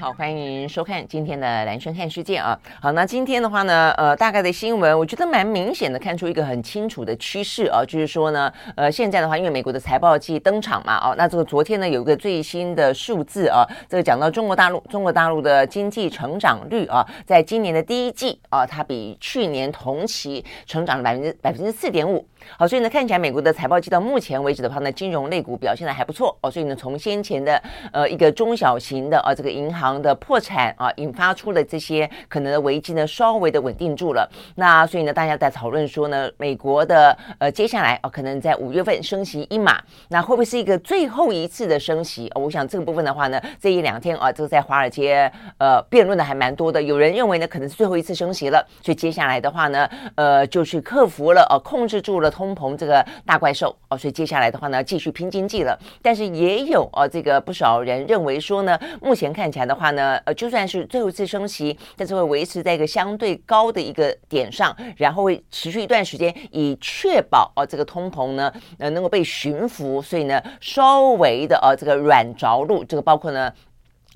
好，欢迎收看今天的兰萱看世界啊。好，那今天的话呢，呃，大概的新闻，我觉得蛮明显的，看出一个很清楚的趋势啊，就是说呢，呃，现在的话，因为美国的财报季登场嘛，哦，那这个昨天呢，有一个最新的数字啊，这个讲到中国大陆，中国大陆的经济成长率啊，在今年的第一季啊，它比去年同期成长了百分之百分之四点五。好，所以呢，看起来美国的财报季到目前为止的话呢，金融类股表现的还不错哦。所以呢，从先前的呃一个中小型的啊这个银行的破产啊，引发出了这些可能的危机呢，稍微的稳定住了。那所以呢，大家在讨论说呢，美国的呃接下来啊，可能在五月份升息一码，那会不会是一个最后一次的升息？哦，我想这个部分的话呢，这一两天啊，这个在华尔街呃辩论的还蛮多的。有人认为呢，可能是最后一次升息了，所以接下来的话呢，呃，就去克服了啊，控制住了。通膨这个大怪兽哦，所以接下来的话呢，继续拼经济了。但是也有啊，这个不少人认为说呢，目前看起来的话呢，呃，就算是最后一次升息，但是会维持在一个相对高的一个点上，然后会持续一段时间，以确保啊这个通膨呢，呃，能够被驯服。所以呢，稍微的呃，这个软着陆，这个包括呢。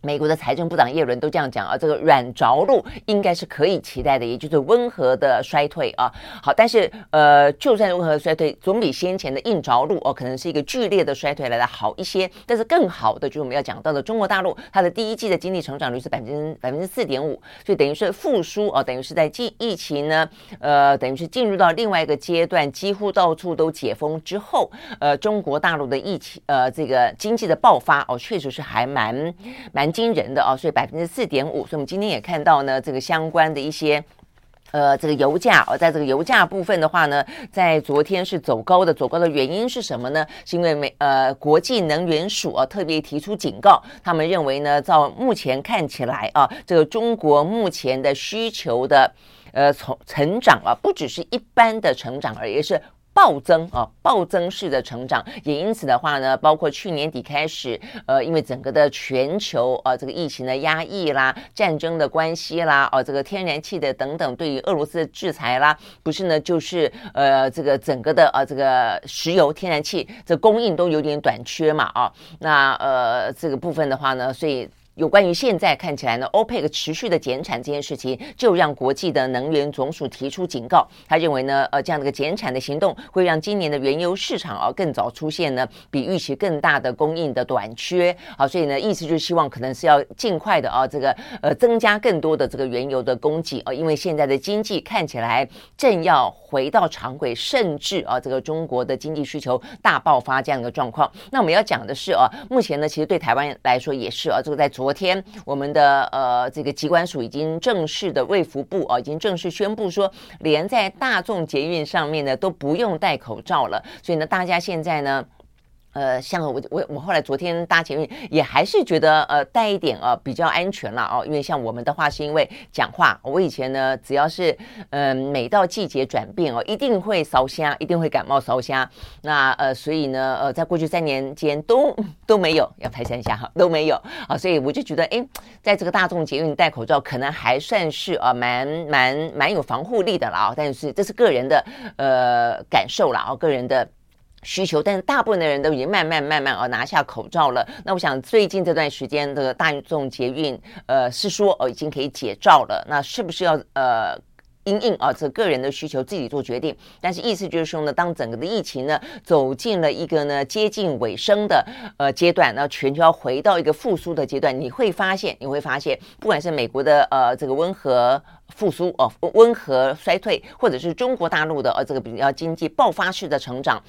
美国的财政部长耶伦都这样讲啊，这个软着陆应该是可以期待的，也就是温和的衰退啊。好，但是呃，就算温和衰退，总比先前的硬着陆哦，可能是一个剧烈的衰退来的好一些。但是更好的就是我们要讲到的中国大陆，它的第一季的经济成长率是百分之百分之四点五，所以等于是复苏啊，等于是在疫疫情呢，呃，等于是进入到另外一个阶段，几乎到处都解封之后，呃，中国大陆的疫情呃，这个经济的爆发哦，确实是还蛮蛮。惊人的啊，所以百分之四点五，所以我们今天也看到呢，这个相关的一些，呃，这个油价哦，在这个油价部分的话呢，在昨天是走高的，走高的原因是什么呢？是因为美呃国际能源署啊特别提出警告，他们认为呢，照目前看起来啊，这个中国目前的需求的呃从成长啊，不只是一般的成长，而是。暴增啊，暴增式的成长，也因此的话呢，包括去年底开始，呃，因为整个的全球啊，这个疫情的压抑啦，战争的关系啦，哦、这个天然气的等等，对于俄罗斯的制裁啦，不是呢，就是呃，这个整个的啊，这个石油、天然气这供应都有点短缺嘛，啊，那呃，这个部分的话呢，所以。有关于现在看起来呢，OPEC 持续的减产这件事情，就让国际的能源总署提出警告。他认为呢，呃，这样的一个减产的行动会让今年的原油市场啊更早出现呢比预期更大的供应的短缺。好，所以呢，意思就是希望可能是要尽快的啊，这个呃增加更多的这个原油的供给啊，因为现在的经济看起来正要回到常轨，甚至啊这个中国的经济需求大爆发这样的状况。那我们要讲的是啊，目前呢，其实对台湾来说也是啊，这个在昨昨天，我们的呃这个疾管署已经正式的卫福部啊，已经正式宣布说，连在大众捷运上面呢都不用戴口罩了。所以呢，大家现在呢。呃，像我我我后来昨天搭捷运也还是觉得呃带一点呃比较安全了哦，因为像我们的话是因为讲话，我以前呢只要是嗯、每到季节转变哦，一定会烧声，一定会感冒烧声。那呃所以呢呃在过去三年间都都没有，要拍三下哈都没有啊，所以我就觉得哎，在这个大众捷运戴口罩可能还算是啊蛮蛮蛮有防护力的了啊，但是这是个人的呃感受了啊，个人的。需求，但是大部分的人都已经慢慢慢慢哦拿下口罩了。那我想最近这段时间的大众捷运，呃，是说哦已经可以解罩了。那是不是要呃？因应啊，这个人的需求自己做决定，但是意思就是说呢，当整个的疫情呢走进了一个呢接近尾声的呃阶段，那全球要回到一个复苏的阶段，你会发现，你会发现，不管是美国的呃这个温和复苏哦，温和衰退，或者是中国大陆的呃这个比较经济爆发式的成长，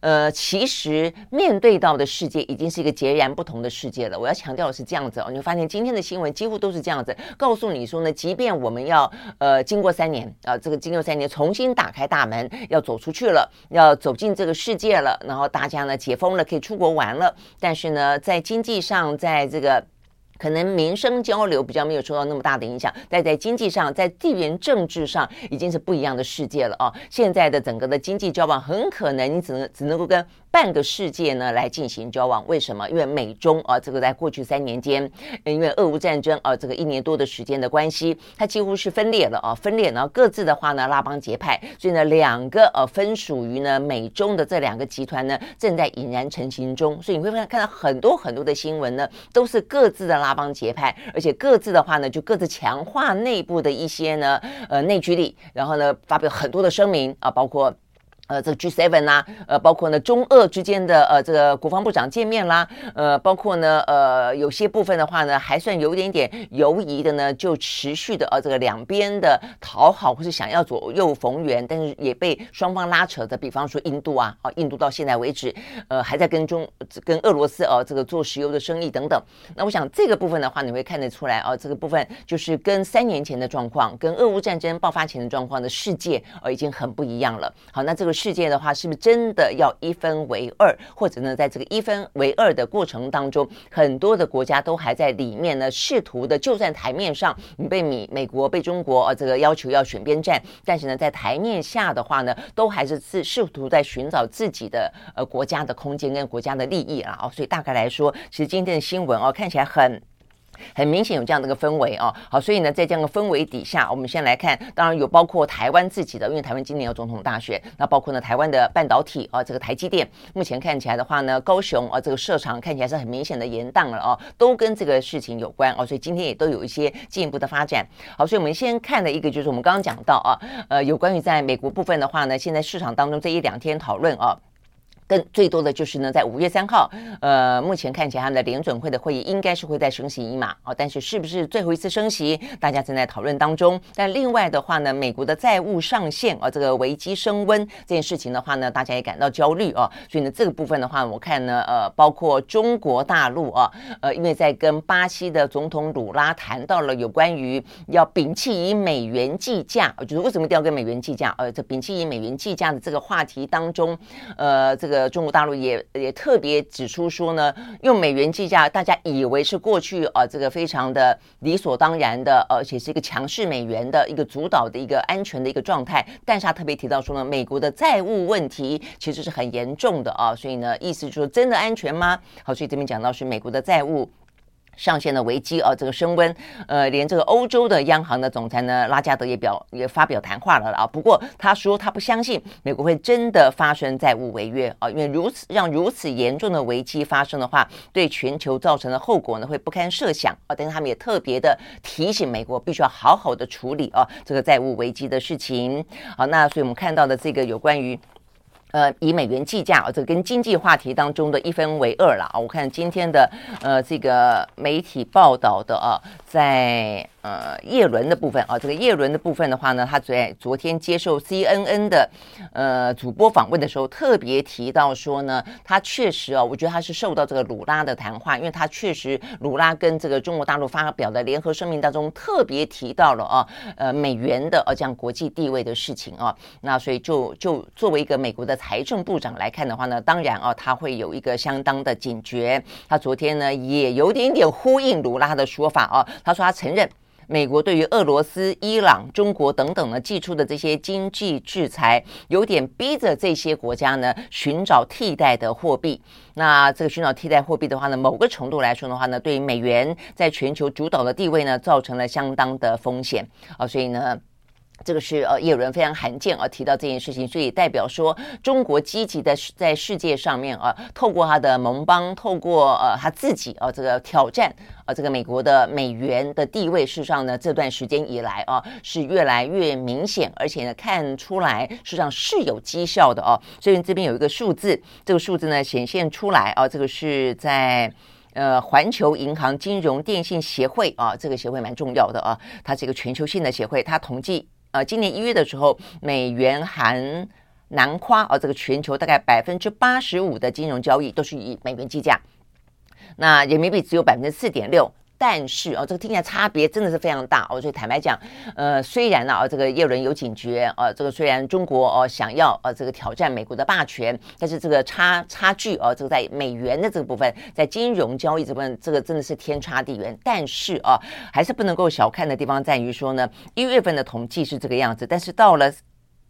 呃，其实面对到的世界已经是一个截然不同的世界了。我要强调的是这样子哦，你会发现今天的新闻几乎都是这样子，告诉你说呢，即便我们要呃经过三年。啊，这个经过三年重新打开大门，要走出去了，要走进这个世界了，然后大家呢解封了，可以出国玩了。但是呢，在经济上，在这个可能民生交流比较没有受到那么大的影响，但在经济上，在地缘政治上已经是不一样的世界了啊！现在的整个的经济交往，很可能你只能只能够跟半个世界呢来进行交往。为什么？因为美中啊，这个在过去三年间，因为俄乌战争啊，这个一年多的时间的关系，它几乎是分裂了啊，分裂，然后各自的话呢拉帮结派，所以呢，两个呃分属于呢美中的这两个集团呢正在俨然成型中，所以你会看看到很多很多的新闻呢，都是各自的拉。拉帮结派，而且各自的话呢，就各自强化内部的一些呢，呃，内聚力，然后呢，发表很多的声明啊，包括。呃，这个 G7 啦、啊，呃，包括呢中俄之间的呃这个国防部长见面啦，呃，包括呢呃有些部分的话呢还算有一点点犹疑的呢，就持续的呃这个两边的讨好或是想要左右逢源，但是也被双方拉扯的，比方说印度啊，啊印度到现在为止呃还在跟中跟俄罗斯呃这个做石油的生意等等。那我想这个部分的话，你会看得出来啊，这个部分就是跟三年前的状况，跟俄乌战争爆发前的状况的世界呃已经很不一样了。好，那这个。世界的话，是不是真的要一分为二？或者呢，在这个一分为二的过程当中，很多的国家都还在里面呢，试图的，就算台面上你被美美国、被中国呃这个要求要选边站，但是呢，在台面下的话呢，都还是是试图在寻找自己的呃国家的空间跟国家的利益了啊。所以大概来说，其实今天的新闻哦，看起来很。很明显有这样的一个氛围哦，好，所以呢，在这样的氛围底下，我们先来看，当然有包括台湾自己的，因为台湾今年有总统大选，那包括呢台湾的半导体啊，这个台积电，目前看起来的话呢，高雄啊这个设厂看起来是很明显的延宕了哦，都跟这个事情有关哦，所以今天也都有一些进一步的发展。好，所以我们先看的一个就是我们刚刚讲到啊，呃，有关于在美国部分的话呢，现在市场当中这一两天讨论啊。更最多的就是呢，在五月三号，呃，目前看起来他们的联准会的会议应该是会在升息一码哦，但是是不是最后一次升息，大家正在讨论当中。但另外的话呢，美国的债务上限啊，这个危机升温这件事情的话呢，大家也感到焦虑哦，所以呢，这个部分的话，我看呢，呃，包括中国大陆啊，呃，因为在跟巴西的总统鲁拉谈到了有关于要摒弃以美元计价，就是为什么一定要跟美元计价？呃，这摒弃以美元计价的这个话题当中，呃，这个。中国大陆也也特别指出说呢，用美元计价，大家以为是过去啊这个非常的理所当然的，而且是一个强势美元的一个主导的一个安全的一个状态。但是他特别提到说呢，美国的债务问题其实是很严重的啊，所以呢，意思就是说真的安全吗？好，所以这边讲到是美国的债务。上限的危机啊，这个升温，呃，连这个欧洲的央行的总裁呢，拉加德也表也发表谈话了啊。不过他说他不相信美国会真的发生债务违约啊，因为如此让如此严重的危机发生的话，对全球造成的后果呢会不堪设想啊。但是他们也特别的提醒美国必须要好好的处理啊这个债务危机的事情。好，那所以我们看到的这个有关于。呃，以美元计价，这跟经济话题当中的一分为二了啊！我看今天的呃这个媒体报道的啊，在。呃，叶伦的部分啊，这个叶伦的部分的话呢，他在昨天接受 CNN 的呃主播访问的时候，特别提到说呢，他确实啊，我觉得他是受到这个鲁拉的谈话，因为他确实鲁拉跟这个中国大陆发表的联合声明当中特别提到了啊，呃，美元的呃这样国际地位的事情啊，那所以就就作为一个美国的财政部长来看的话呢，当然啊，他会有一个相当的警觉。他昨天呢也有点点呼应鲁拉的说法啊，他说他承认。美国对于俄罗斯、伊朗、中国等等呢，祭出的这些经济制裁，有点逼着这些国家呢寻找替代的货币。那这个寻找替代货币的话呢，某个程度来说的话呢，对于美元在全球主导的地位呢，造成了相当的风险啊。所以呢。这个是呃，也有人非常罕见啊提到这件事情，所以代表说中国积极的在世界上面啊，透过他的盟邦，透过呃他自己啊这个挑战啊这个美国的美元的地位，事实上呢这段时间以来啊是越来越明显，而且呢看出来事实上是有绩效的哦。所以这边有一个数字，这个数字呢显现出来啊，这个是在呃环球银行金融电信协会啊，这个协会蛮重要的啊，它是一个全球性的协会，它统计。呃，今年一月的时候，美元含南夸啊，这个全球大概百分之八十五的金融交易都是以美元计价，那人民币只有百分之四点六。但是哦，这个听起来差别真的是非常大哦。所以坦白讲，呃，虽然呢，啊，这个叶伦有警觉，呃，这个虽然中国哦想要呃这个挑战美国的霸权，但是这个差差距哦，这个在美元的这个部分，在金融交易这部分，这个真的是天差地远。但是啊，还是不能够小看的地方在于说呢，一月份的统计是这个样子，但是到了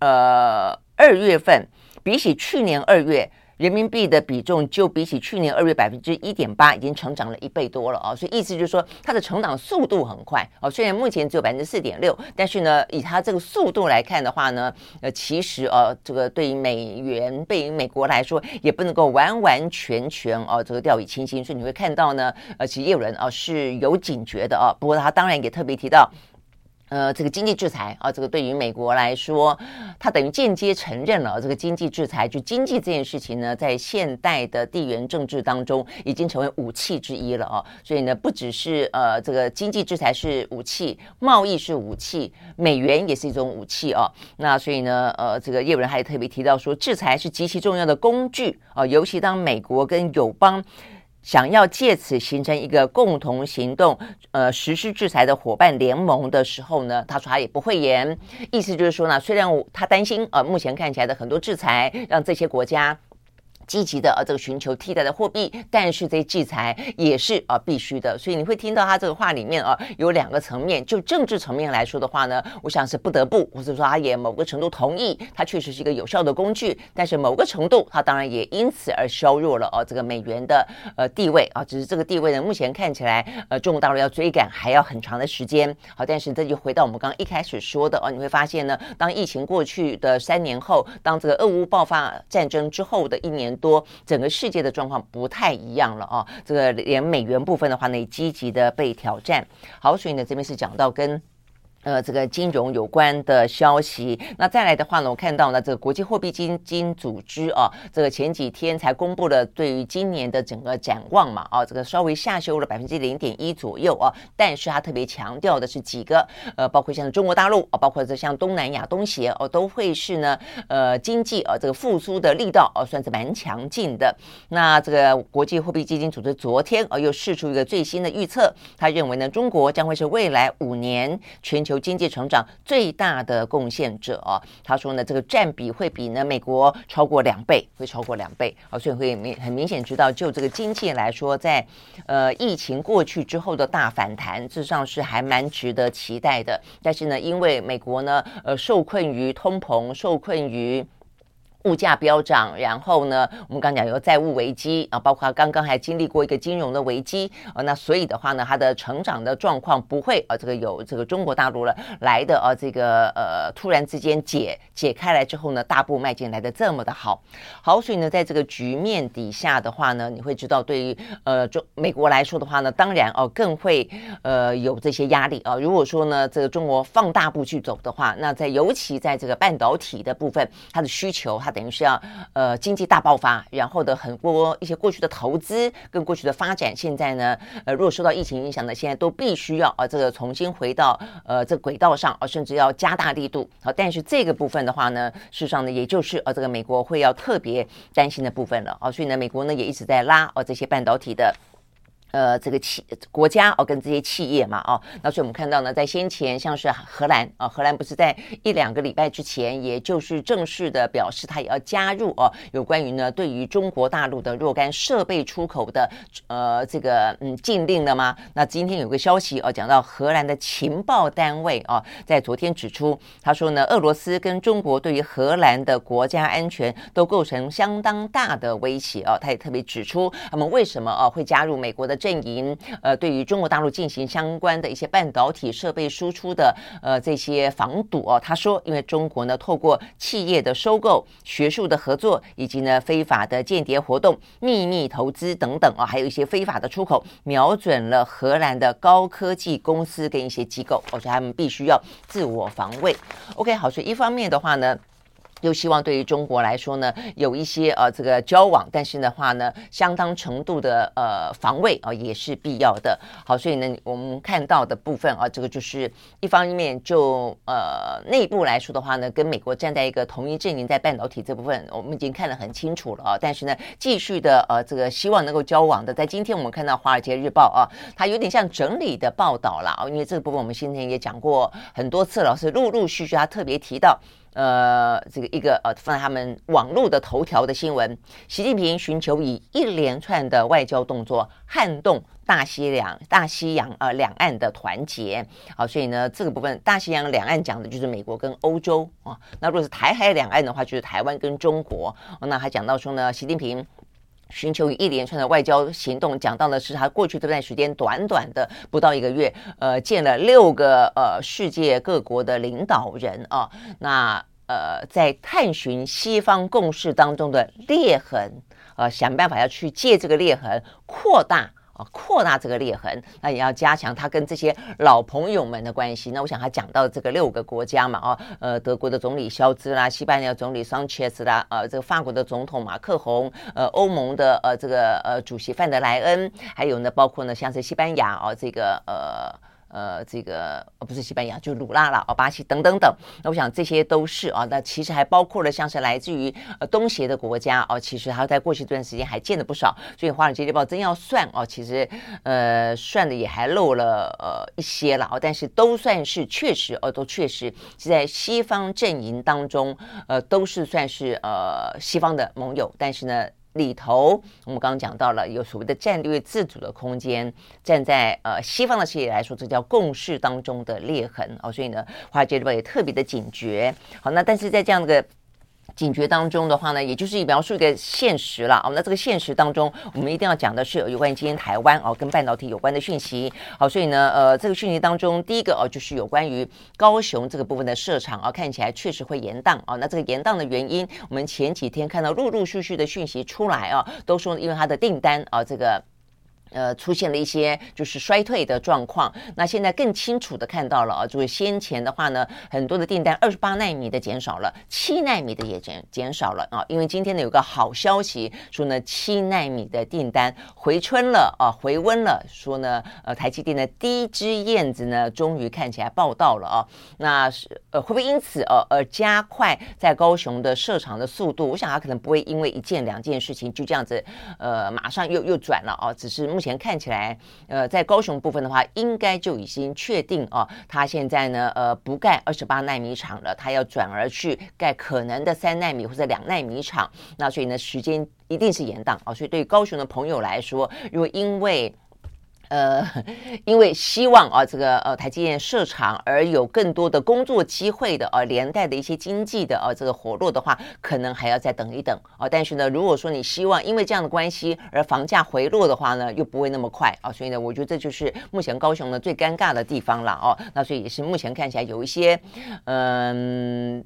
呃二月份，比起去年二月。人民币的比重就比起去年二月百分之一点八，已经成长了一倍多了啊！所以意思就是说，它的成长速度很快哦。虽然目前只有百分之四点六，但是呢，以它这个速度来看的话呢，呃，其实呃，这个对于美元，对于美国来说，也不能够完完全全哦，这个掉以轻心。所以你会看到呢，呃，其实也有人啊是有警觉的啊。不过他当然也特别提到。呃，这个经济制裁啊，这个对于美国来说，它等于间接承认了这个经济制裁，就经济这件事情呢，在现代的地缘政治当中已经成为武器之一了啊。所以呢，不只是呃这个经济制裁是武器，贸易是武器，美元也是一种武器啊。那所以呢，呃，这个业务人还特别提到说，制裁是极其重要的工具啊，尤其当美国跟友邦。想要借此形成一个共同行动，呃，实施制裁的伙伴联盟的时候呢，他说他也不会言，意思就是说呢，虽然他担心，呃，目前看起来的很多制裁让这些国家。积极的呃，这个寻求替代的货币，但是这些制裁也是啊必须的，所以你会听到他这个话里面啊有两个层面，就政治层面来说的话呢，我想是不得不，或者说他也某个程度同意，它确实是一个有效的工具，但是某个程度，它当然也因此而削弱了哦这个美元的呃地位啊，只是这个地位呢，目前看起来呃中国大陆要追赶还要很长的时间，好，但是这就回到我们刚刚一开始说的哦，你会发现呢，当疫情过去的三年后，当这个俄乌爆发战争之后的一年。多整个世界的状况不太一样了啊，这个连美元部分的话呢，也积极的被挑战。好，所以呢，这边是讲到跟。呃，这个金融有关的消息，那再来的话呢，我看到呢，这个国际货币基金组织啊，这个前几天才公布了对于今年的整个展望嘛，啊，这个稍微下修了百分之零点一左右啊，但是他特别强调的是几个，呃，包括像中国大陆啊，包括这像东南亚、东协哦，都会是呢，呃，经济啊这个复苏的力道哦，算是蛮强劲的。那这个国际货币基金组织昨天啊又释出一个最新的预测，他认为呢，中国将会是未来五年全球。由经济成长最大的贡献者啊，他说呢，这个占比会比呢美国超过两倍，会超过两倍啊，所以会明很明显知道，就这个经济来说，在呃疫情过去之后的大反弹，事实上是还蛮值得期待的。但是呢，因为美国呢，呃，受困于通膨，受困于。物价飙涨，然后呢，我们刚讲有债务危机啊，包括刚刚还经历过一个金融的危机啊，那所以的话呢，它的成长的状况不会啊，这个有这个中国大陆了来的啊，这个呃突然之间解解开来之后呢，大步迈进来的这么的好，好，所以呢，在这个局面底下的话呢，你会知道对于呃中美国来说的话呢，当然哦更会呃有这些压力啊。如果说呢，这个中国放大步去走的话，那在尤其在这个半导体的部分，它的需求它。等于是要呃经济大爆发，然后的很多一些过去的投资跟过去的发展，现在呢呃如果受到疫情影响呢，现在都必须要啊、呃、这个重新回到呃这轨道上啊、甚至要加大力度啊。但是这个部分的话呢，事实上呢，也就是呃这个美国会要特别担心的部分了啊、所以呢，美国呢也一直在拉啊这些半导体的。呃，这个企国家哦，跟这些企业嘛，哦，那所以我们看到呢，在先前像是荷兰啊，荷兰不是在一两个礼拜之前，也就是正式的表示，它也要加入哦，有关于呢，对于中国大陆的若干设备出口的呃这个嗯禁令了吗？那今天有个消息哦，讲到荷兰的情报单位哦，在昨天指出，他说呢，俄罗斯跟中国对于荷兰的国家安全都构成相当大的威胁哦，他也特别指出他们为什么哦会加入美国的。阵营呃，对于中国大陆进行相关的一些半导体设备输出的呃这些防堵哦，他说，因为中国呢透过企业的收购、学术的合作以及呢非法的间谍活动、秘密投资等等啊，还有一些非法的出口，瞄准了荷兰的高科技公司跟一些机构，而且他们必须要自我防卫。OK，好，所以一方面的话呢。又希望对于中国来说呢，有一些呃这个交往，但是的话呢，相当程度的呃防卫啊、也是必要的。好，所以呢，我们看到的部分啊，这个就是一方面就呃内部来说的话呢，跟美国站在一个同一阵营，在半导体这部分我们已经看得很清楚了啊。但是呢，继续的呃这个希望能够交往的，在今天我们看到《华尔街日报》啊，它有点像整理的报道了啊，因为这个部分我们先前也讲过很多次了，是陆陆续续他特别提到。呃，这个一个呃，放在他们网络的头条的新闻，习近平寻求以一连串的外交动作撼动大西两大西洋呃两岸的团结。好，所以呢，这个部分大西洋两岸讲的就是美国跟欧洲啊。那如果是台海两岸的话，就是台湾跟中国。那还讲到说呢，习近平。寻求一连串的外交行动，讲到的是他过去这段时间短短的不到一个月，呃，见了六个呃世界各国的领导人啊，那呃在探寻西方共识当中的裂痕，呃，想办法要去借这个裂痕扩大。扩大这个裂痕，那也要加强他跟这些老朋友们的关系。那我想他讲到这个六个国家嘛，啊，呃，德国的总理肖兹啦，西班牙总理桑切斯啦，呃，这个法国的总统马克宏，呃，欧盟的呃这个呃主席范德莱恩，还有呢，包括呢像是西班牙哦，这个呃。呃，这个呃不是西班牙，就鲁拉了哦，巴西等等等。那我想这些都是啊，那其实还包括了像是来自于呃东协的国家哦，其实他在过去这段时间还见了不少。所以《华尔街日报》真要算哦，其实呃算的也还漏了呃一些了哦，但是都算是确实哦，都确实是在西方阵营当中呃都是算是呃西方的盟友，但是呢。里头，我们刚刚讲到了有所谓的战略自主的空间，站在呃西方的视野来说，这叫共识当中的裂痕哦，所以呢，华尔街日报也特别的警觉。好，那但是在这样的。警觉当中的话呢，也就是描述一个现实了哦。那这个现实当中，我们一定要讲的是有关于今天台湾哦，跟半导体有关的讯息。好，所以呢，呃，这个讯息当中，第一个哦，就是有关于高雄这个部分的设厂啊，看起来确实会延宕啊。那这个延宕的原因，我们前几天看到陆陆续续的讯息出来啊，都说因为它的订单啊，这个。呃，出现了一些就是衰退的状况。那现在更清楚的看到了啊，就是先前的话呢，很多的订单二十八纳米的减少了，七纳米的也减减少了啊。因为今天呢有个好消息，说呢七纳米的订单回春了啊，回温了。说呢，呃，台积电的第一只燕子呢，终于看起来报道了啊。那是呃会不会因此呃而加快在高雄的设厂的速度？我想它可能不会因为一件两件事情就这样子呃马上又又转了啊，只是目。目前看起来，呃，在高雄部分的话，应该就已经确定哦，他现在呢，呃，不盖二十八纳米厂了，他要转而去盖可能的三纳米或者两纳米厂。那所以呢，时间一定是延宕啊。所以对高雄的朋友来说，如果因为呃，因为希望啊，这个呃台积电设厂而有更多的工作机会的啊，连带的一些经济的啊这个活络的话，可能还要再等一等啊。但是呢，如果说你希望因为这样的关系而房价回落的话呢，又不会那么快啊。所以呢，我觉得这就是目前高雄呢最尴尬的地方了哦。那所以也是目前看起来有一些嗯。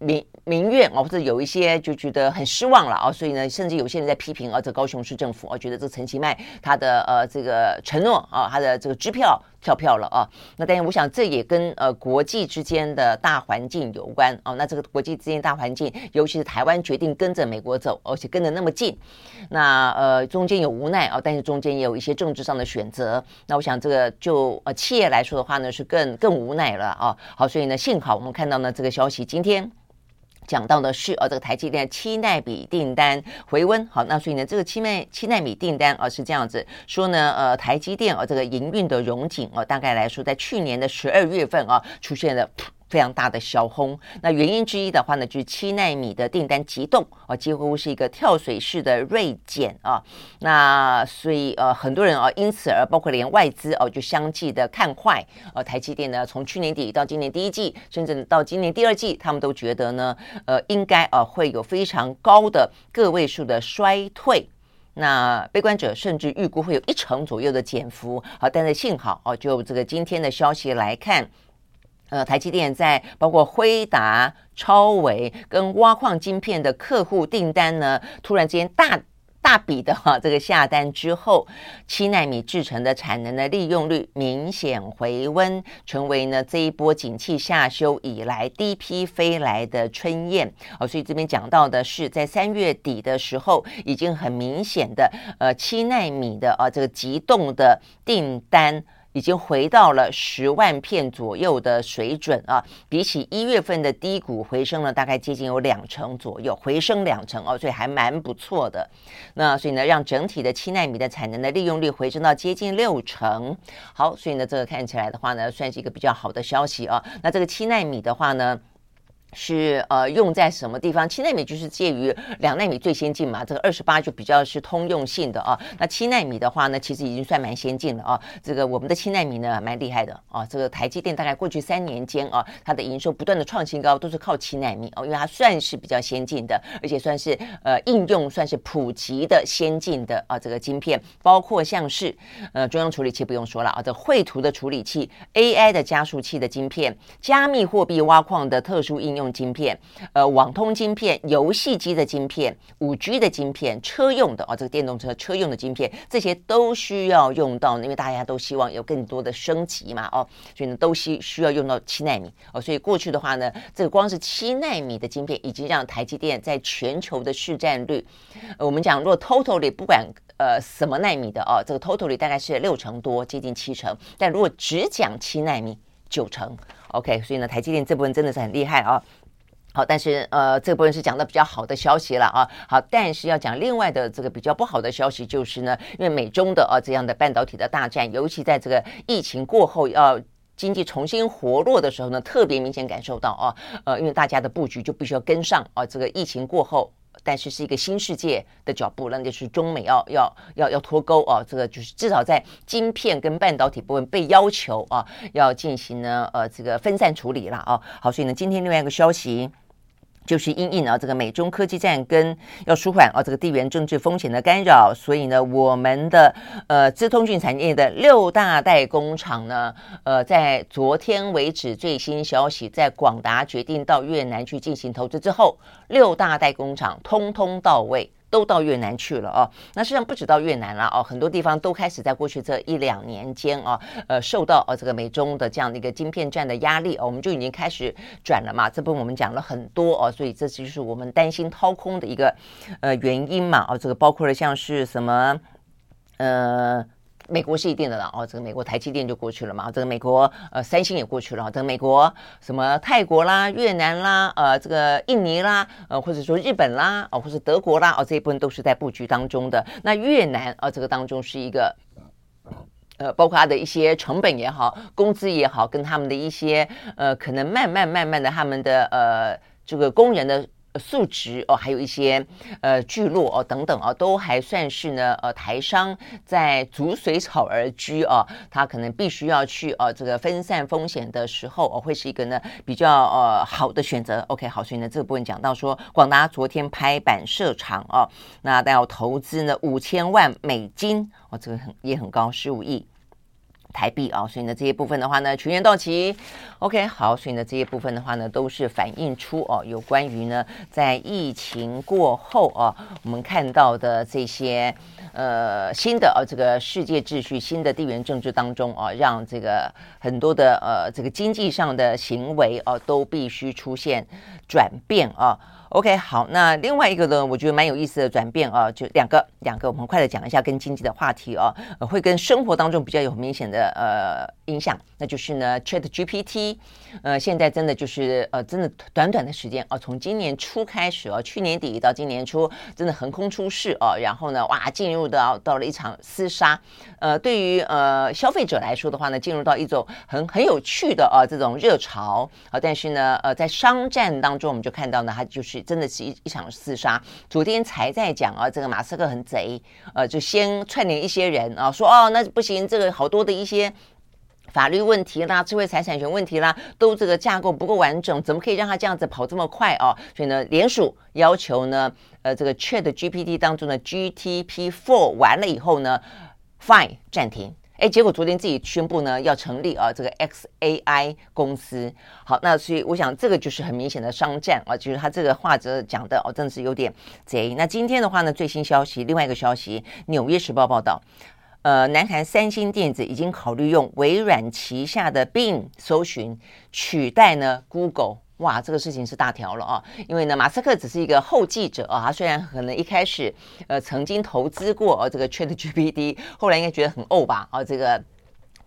民民怨哦，或者有一些就觉得很失望了啊，所以呢，甚至有些人在批评啊，这高雄市政府啊，觉得这陈其迈他的呃这个承诺啊，他的这个支票跳票了啊。那当然，我想这也跟呃国际之间的大环境有关哦。那这个国际之间大环境，尤其是台湾决定跟着美国走，而且跟得那么近，那呃中间有无奈啊，但是中间也有一些政治上的选择。那我想这个就呃企业来说的话呢，是更更无奈了啊。好，所以呢，幸好我们看到呢这个消息，今天。讲到的是，呃，这个台积电七纳米订单回温，好，那所以呢，这个七奈七纳米订单，啊，是这样子说呢，呃，台积电，啊，这个营运的融景，啊，大概来说，在去年的十二月份啊，出现了。非常大的小红，那原因之一的话呢，就是七纳米的订单急冻啊，几乎是一个跳水式的锐减啊。那所以呃，很多人啊，因此而包括连外资哦，就相继的看坏呃台积电呢，从去年底到今年第一季，甚至到今年第二季，他们都觉得呢，呃，应该啊会有非常高的个位数的衰退。那悲观者甚至预估会有一成左右的减幅。好，但是幸好哦，就这个今天的消息来看。呃，台积电在包括辉达、超微跟挖矿晶片的客户订单呢，突然之间大大笔的哈这个下单之后，七奈米制成的产能的利用率明显回温，成为呢这一波景气下修以来第一批飞来的春燕哦。所以这边讲到的是，在三月底的时候，已经很明显的呃七奈米的啊这个急冻的订单。已经回到了十万片左右的水准啊，比起一月份的低谷回升了大概接近有两成左右，回升两成哦，所以还蛮不错的。那所以呢，让整体的七纳米的产能的利用率回升到接近六成。好，所以呢，这个看起来的话呢，算是一个比较好的消息啊。那这个七纳米的话呢，是呃用在什么地方？七纳米就是介于两纳米最先进嘛，这个二十八就比较是通用性的啊。那七纳米的话呢，其实已经算蛮先进了啊。这个我们的七纳米呢，蛮厉害的啊。这个台积电大概过去三年间啊，它的营收不断的创新高，都是靠七纳米哦，因为它算是比较先进的，而且算是呃应用算是普及的先进的啊这个晶片，包括像是呃中央处理器不用说了啊，这绘图的处理器、AI 的加速器的晶片、加密货币挖矿的特殊应用。晶片，呃，网通晶片、游戏机的晶片、五 G 的晶片、车用的、哦，这个电动车车用的晶片，这些都需要用到，因为大家都希望有更多的升级嘛，哦，所以呢，都需需要用到七纳米哦。所以过去的话呢，这个光是七纳米的晶片，已经让台积电在全球的市占率，我们讲如果 totally 不管呃什么纳米的哦，这个 totally 大概是六成多，接近七成，但如果只讲七纳米，九成。OK，所以呢，台积电这部分真的是很厉害啊。好，但是呃，这部分是讲的比较好的消息了啊。好，但是要讲另外的这个比较不好的消息，就是呢，因为美中的啊这样的半导体的大战，尤其在这个疫情过后要经济重新活络的时候呢，特别明显感受到啊，呃，因为大家的布局就必须要跟上啊，这个疫情过后。但是是一个新世界的脚步，那就是中美要要要要脱钩啊，这个就是至少在晶片跟半导体部分被要求啊，要进行呢呃这个分散处理了啊。好，所以呢，今天另外一个消息。就是因应啊，这个美中科技战跟要舒缓啊，这个地缘政治风险的干扰，所以呢，我们的呃资通讯产业的六大代工厂呢，呃，在昨天为止最新消息，在广达决定到越南去进行投资之后，六大代工厂通通到位。都到越南去了哦，那实际上不止到越南了哦，很多地方都开始在过去这一两年间啊，呃，受到呃这个美中的这样的一个晶片战的压力哦，我们就已经开始转了嘛。这部分我们讲了很多哦，所以这就是我们担心掏空的一个呃原因嘛。哦，这个包括了像是什么呃。美国是一定的了哦，这个美国台积电就过去了嘛，这个美国呃三星也过去了，这个美国什么泰国啦、越南啦、呃这个印尼啦，呃或者说日本啦，哦或者德国啦，哦这一部分都是在布局当中的。那越南啊、这个当中是一个呃包括它的一些成本也好、工资也好，跟他们的一些呃可能慢慢慢慢的他们的呃这个工人的。数值哦，还有一些呃聚落哦等等啊，都还算是呢呃台商在逐水草而居啊，他可能必须要去呃这个分散风险的时候哦，会是一个呢比较呃好的选择。OK，好，所以呢这个部分讲到说，广达昨天拍板设厂哦，那要投资呢五千万美金哦，这个很也很高，十五亿。台币啊，所以呢，这些部分的话呢，全员到齐，OK，好，所以呢，这些部分的话呢，都是反映出哦，有关于呢，在疫情过后啊，我们看到的这些呃新的呃、这个世界秩序、新的地缘政治当中啊，让这个很多的呃这个经济上的行为啊，都必须出现转变啊。OK，好，那另外一个呢，我觉得蛮有意思的转变啊，就两个两个，我们快的讲一下跟经济的话题啊，会跟生活当中比较有明显的呃影响，那就是呢，ChatGPT，呃，现在真的就是呃，真的短短的时间啊，从今年初开始啊，去年底到今年初，真的横空出世啊，然后呢，哇，进入到到了一场厮杀，呃，对于呃消费者来说的话呢，进入到一种很很有趣的啊这种热潮啊，但是呢，呃，在商战当中，我们就看到呢，它就是。真的是一一场厮杀。昨天才在讲啊，这个马斯克很贼，呃，就先串联一些人啊，说哦，那不行，这个好多的一些法律问题啦、智慧财产权问题啦，都这个架构不够完整，怎么可以让他这样子跑这么快啊？所以呢，联署要求呢，呃，这个 Chat GPT 当中的 GTP Four 完了以后呢，Fine 暂停。哎，结果昨天自己宣布呢，要成立啊这个 XAI 公司。好，那所以我想这个就是很明显的商战啊，就是他这个话则讲的哦，真的是有点贼。那今天的话呢，最新消息，另外一个消息，《纽约时报》报道，呃，南韩三星电子已经考虑用微软旗下的 Bing 搜寻取代呢 Google。哇，这个事情是大条了啊！因为呢，马斯克只是一个后继者啊，他虽然可能一开始呃曾经投资过啊这个 ChatGPT，后来应该觉得很呕吧啊这个。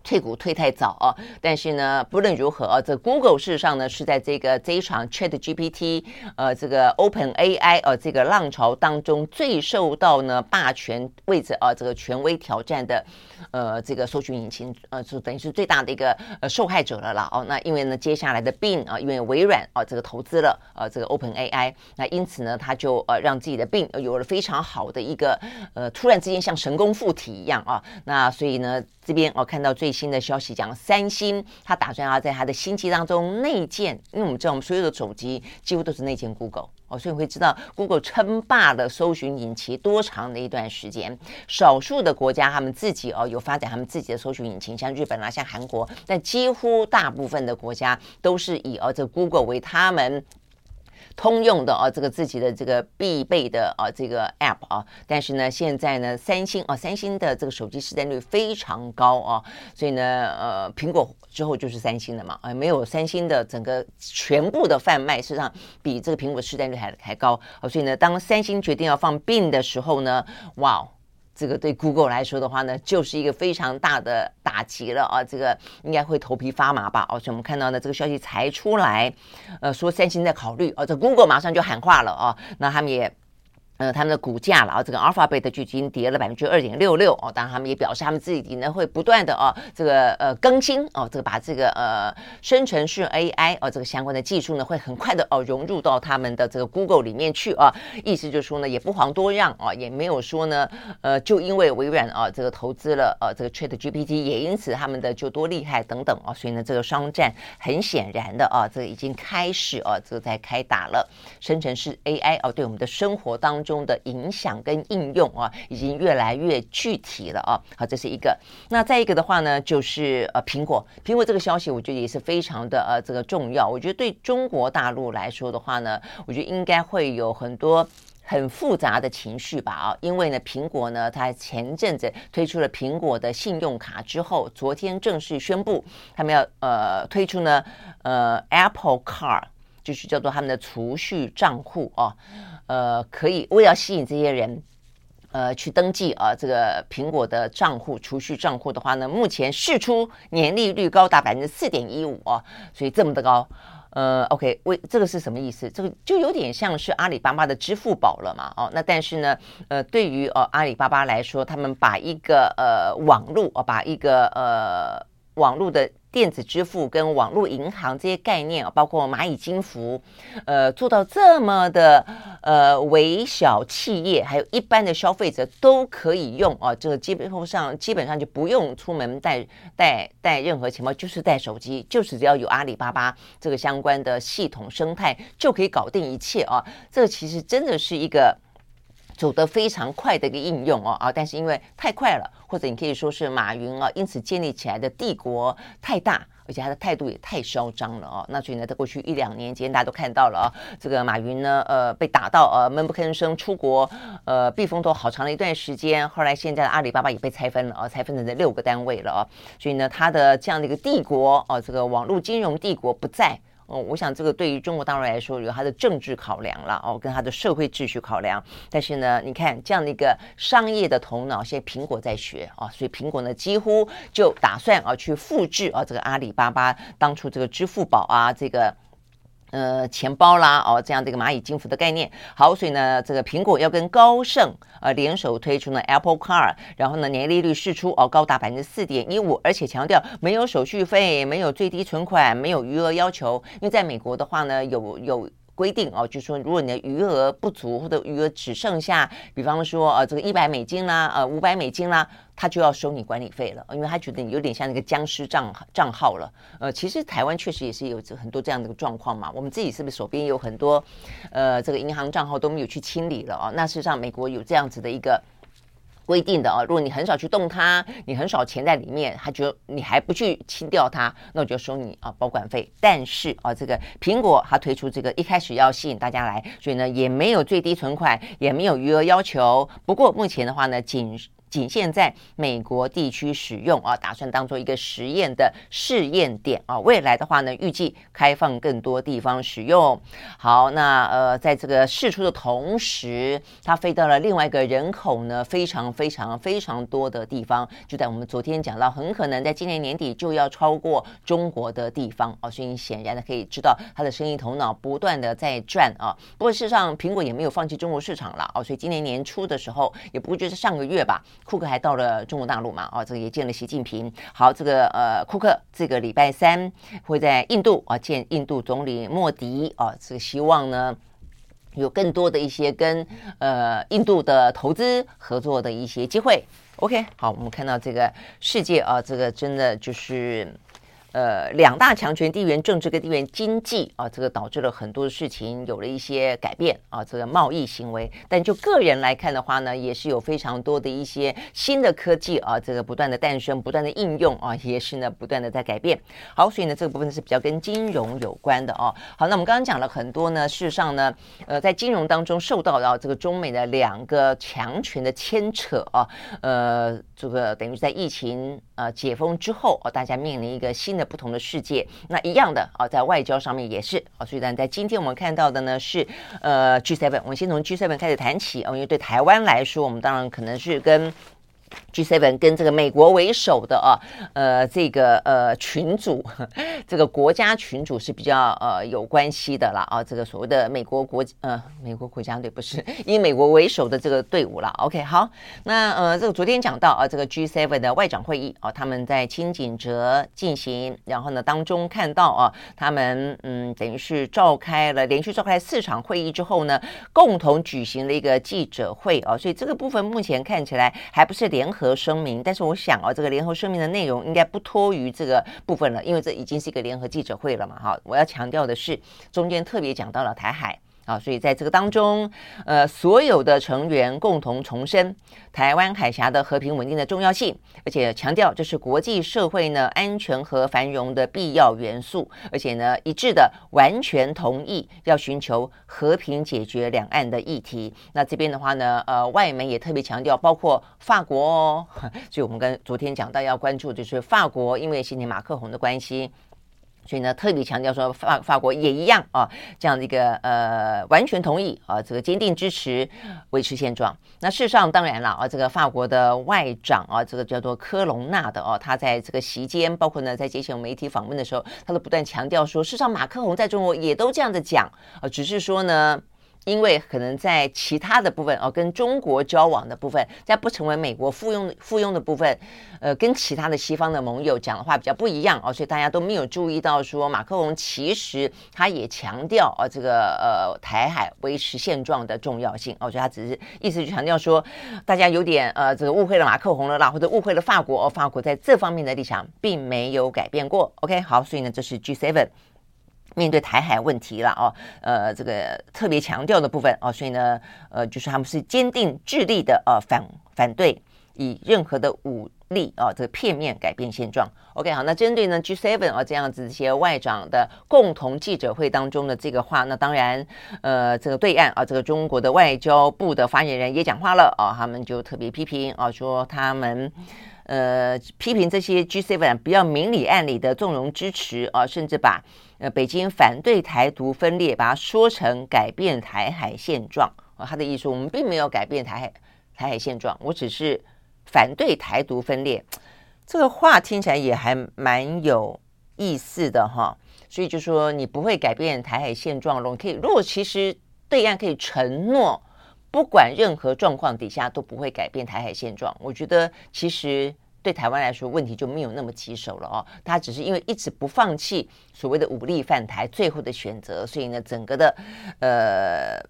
退股退太早啊！但是呢，不论如何啊，这 Google 事实上呢是在这个这一场 ChatGPT 呃这个 OpenAI 呃这个浪潮当中最受到呢霸权位置啊这个权威挑战的呃这个搜寻引擎呃就等于是最大的一个呃受害者了啦哦。那因为呢接下来的 Bing 啊，因为微软啊这个投资了呃这个 OpenAI，那因此呢他就呃让自己的 Bing 有了非常好的一个呃突然之间像神功附体一样啊。那所以呢这边我看到最新的消息讲，三星他打算要在他的新机当中内建，因为我们知道我们所有的手机几乎都是内建 Google 哦，所以你会知道 Google 称霸了搜寻引擎多长的一段时间。少数的国家他们自己哦有发展他们自己的搜寻引擎，像日本、啊，像韩国，但几乎大部分的国家都是以哦这 Google 为他们。通用的啊，这个自己的这个必备的啊，这个 app 啊，但是呢，现在呢，三星啊，三星的这个手机市占率非常高啊，所以呢，呃，苹果之后就是三星了嘛，啊，没有三星的整个全部的贩卖，事实上比这个苹果市占率还还高啊，所以呢，当三星决定要放 bin 的时候呢，哇。这个对 Google 来说的话呢，就是一个非常大的打击了啊！这个应该会头皮发麻吧？哦，所以我们看到呢，这个消息才出来，呃，说三星在考虑，哦，这 Google 马上就喊话了啊！那他们也。呃，他们的股价了啊，这个 Alphabet 就已经跌了百分之二点六六哦。当然，他们也表示他们自己呢会不断的哦，这个呃更新哦，这个把这个呃生成式 AI 哦这个相关的技术呢会很快的哦融入到他们的这个 Google 里面去啊。意思就是说呢，也不遑多让啊，也没有说呢，呃，就因为微软啊这个投资了呃这个 ChatGPT，也因此他们的就多厉害等等啊。所以呢，这个商战很显然的啊，这个已经开始啊，这个在开打了。生成式 AI 哦，对我们的生活当中。中的影响跟应用啊，已经越来越具体了啊。好，这是一个。那再一个的话呢，就是呃，苹果，苹果这个消息，我觉得也是非常的呃这个重要。我觉得对中国大陆来说的话呢，我觉得应该会有很多很复杂的情绪吧啊。因为呢，苹果呢，它前阵子推出了苹果的信用卡之后，昨天正式宣布他们要呃推出呢呃 Apple Card，就是叫做他们的储蓄账户啊。呃，可以为了吸引这些人，呃，去登记啊，这个苹果的账户储蓄账户的话呢，目前释出年利率高达百分之四点一五啊，所以这么的高，呃，OK，为这个是什么意思？这个就有点像是阿里巴巴的支付宝了嘛，哦，那但是呢，呃，对于呃阿里巴巴来说，他们把一个呃网络啊，把一个呃网络的。电子支付跟网络银行这些概念啊，包括蚂蚁金服，呃，做到这么的呃微小企业，还有一般的消费者都可以用啊，这个基本上基本上就不用出门带带带任何钱包，就是带手机，就是只要有阿里巴巴这个相关的系统生态，就可以搞定一切啊。这个其实真的是一个。走得非常快的一个应用哦啊，但是因为太快了，或者你可以说是马云啊，因此建立起来的帝国太大，而且他的态度也太嚣张了哦。那所以呢，在过去一两年间，大家都看到了啊，这个马云呢，呃，被打到呃闷不吭声，出国呃避风头好长的一段时间。后来现在的阿里巴巴也被拆分了啊，拆分成这六个单位了啊。所以呢，他的这样的一个帝国哦，这个网络金融帝国不在。哦，我想这个对于中国大陆来说有它的政治考量了哦，跟它的社会秩序考量。但是呢，你看这样的一个商业的头脑，现在苹果在学啊，所以苹果呢几乎就打算啊去复制啊这个阿里巴巴当初这个支付宝啊这个。呃，钱包啦，哦，这样的一个蚂蚁金服的概念。好，所以呢，这个苹果要跟高盛呃联手推出呢 Apple Car，然后呢，年利率释出哦，高达百分之四点一五，而且强调没有手续费，没有最低存款，没有余额要求。因为在美国的话呢，有有。规定哦，就是说，如果你的余额不足或者余额只剩下，比方说呃这个一百美金啦，呃五百美金啦，他就要收你管理费了，因为他觉得你有点像那个僵尸账账号了。呃，其实台湾确实也是有很多这样的一个状况嘛。我们自己是不是手边有很多呃这个银行账号都没有去清理了哦？那事实上美国有这样子的一个。规定的啊，如果你很少去动它，你很少钱在里面，它就你还不去清掉它，那我就收你啊保管费。但是啊，这个苹果它推出这个一开始要吸引大家来，所以呢也没有最低存款，也没有余额要求。不过目前的话呢，仅仅限在美国地区使用啊，打算当做一个实验的试验点啊。未来的话呢，预计开放更多地方使用。好，那呃，在这个试出的同时，它飞到了另外一个人口呢非常非常非常多的地方，就在我们昨天讲到，很可能在今年年底就要超过中国的地方啊。所以你显然的可以知道，它的生意头脑不断的在转啊。不过事实上，苹果也没有放弃中国市场了啊。所以今年年初的时候，也不过就是上个月吧。库克还到了中国大陆嘛？哦，这个也见了习近平。好，这个呃，库克这个礼拜三会在印度啊见印度总理莫迪啊，这个希望呢有更多的一些跟呃印度的投资合作的一些机会。OK，好，我们看到这个世界啊，这个真的就是。呃，两大强权，地缘政治跟地缘经济啊，这个导致了很多的事情有了一些改变啊，这个贸易行为。但就个人来看的话呢，也是有非常多的一些新的科技啊，这个不断的诞生，不断的应用啊，也是呢不断的在改变。好，所以呢这个部分是比较跟金融有关的哦。好，那我们刚刚讲了很多呢，事实上呢，呃，在金融当中受到了这个中美的两个强权的牵扯啊，呃，这个等于在疫情呃解封之后啊，大家面临一个新的。不同的世界，那一样的啊，在外交上面也是啊，所以呢，在今天我们看到的呢是呃 G7，我们先从 G7 开始谈起啊，因为对台湾来说，我们当然可能是跟。G7 跟这个美国为首的啊，呃，这个呃群组，这个国家群组是比较呃有关系的啦啊，这个所谓的美国国呃美国国家队不是 以美国为首的这个队伍了。OK，好，那呃这个昨天讲到啊，这个 G7 的外长会议啊，他们在轻井泽进行，然后呢当中看到啊，他们嗯等于是召开了连续召开四场会议之后呢，共同举行了一个记者会啊，所以这个部分目前看起来还不是联合。声明，但是我想啊，这个联合声明的内容应该不脱于这个部分了，因为这已经是一个联合记者会了嘛。哈，我要强调的是，中间特别讲到了台海。啊，所以在这个当中，呃，所有的成员共同重申台湾海峡的和平稳定的重要性，而且强调这是国际社会呢安全和繁荣的必要元素，而且呢一致的完全同意要寻求和平解决两岸的议题。那这边的话呢，呃，外媒也特别强调，包括法国哦，所以我们跟昨天讲到要关注就是法国，因为今年马克宏的关系。所以呢，特别强调说法法国也一样啊，这样的一个呃完全同意啊，这个坚定支持维持现状。那事实上当然了啊，这个法国的外长啊，这个叫做科隆纳的哦，他在这个席间，包括呢在接受媒体访问的时候，他都不断强调说，事实上马克宏在中国也都这样的讲啊，只是说呢。因为可能在其他的部分哦，跟中国交往的部分，在不成为美国附庸附庸的部分，呃，跟其他的西方的盟友讲的话比较不一样哦，所以大家都没有注意到说，马克龙其实他也强调哦，这个呃台海维持现状的重要性哦，所以他只是意思就强调说，大家有点呃这个误会了马克龙了啦，或者误会了法国哦，法国在这方面的立场并没有改变过。OK，好，所以呢，这是 G7。面对台海问题了哦，呃，这个特别强调的部分哦，所以呢，呃，就是他们是坚定致力的呃反反对以任何的武力啊，这个片面改变现状。OK，好，那针对呢 G7 啊这样子一些外长的共同记者会当中的这个话，那当然，呃，这个对岸啊，这个中国的外交部的发言人也讲话了啊，他们就特别批评啊，说他们。呃，批评这些 G7 不要明里暗里的纵容支持啊，甚至把呃北京反对台独分裂，把它说成改变台海现状啊。他的意思，我们并没有改变台海台海现状，我只是反对台独分裂。这个话听起来也还蛮有意思的哈。所以就说你不会改变台海现状了，可以。如果其实对岸可以承诺。不管任何状况底下都不会改变台海现状，我觉得其实对台湾来说问题就没有那么棘手了哦。他只是因为一直不放弃所谓的武力犯台最后的选择，所以呢，整个的呃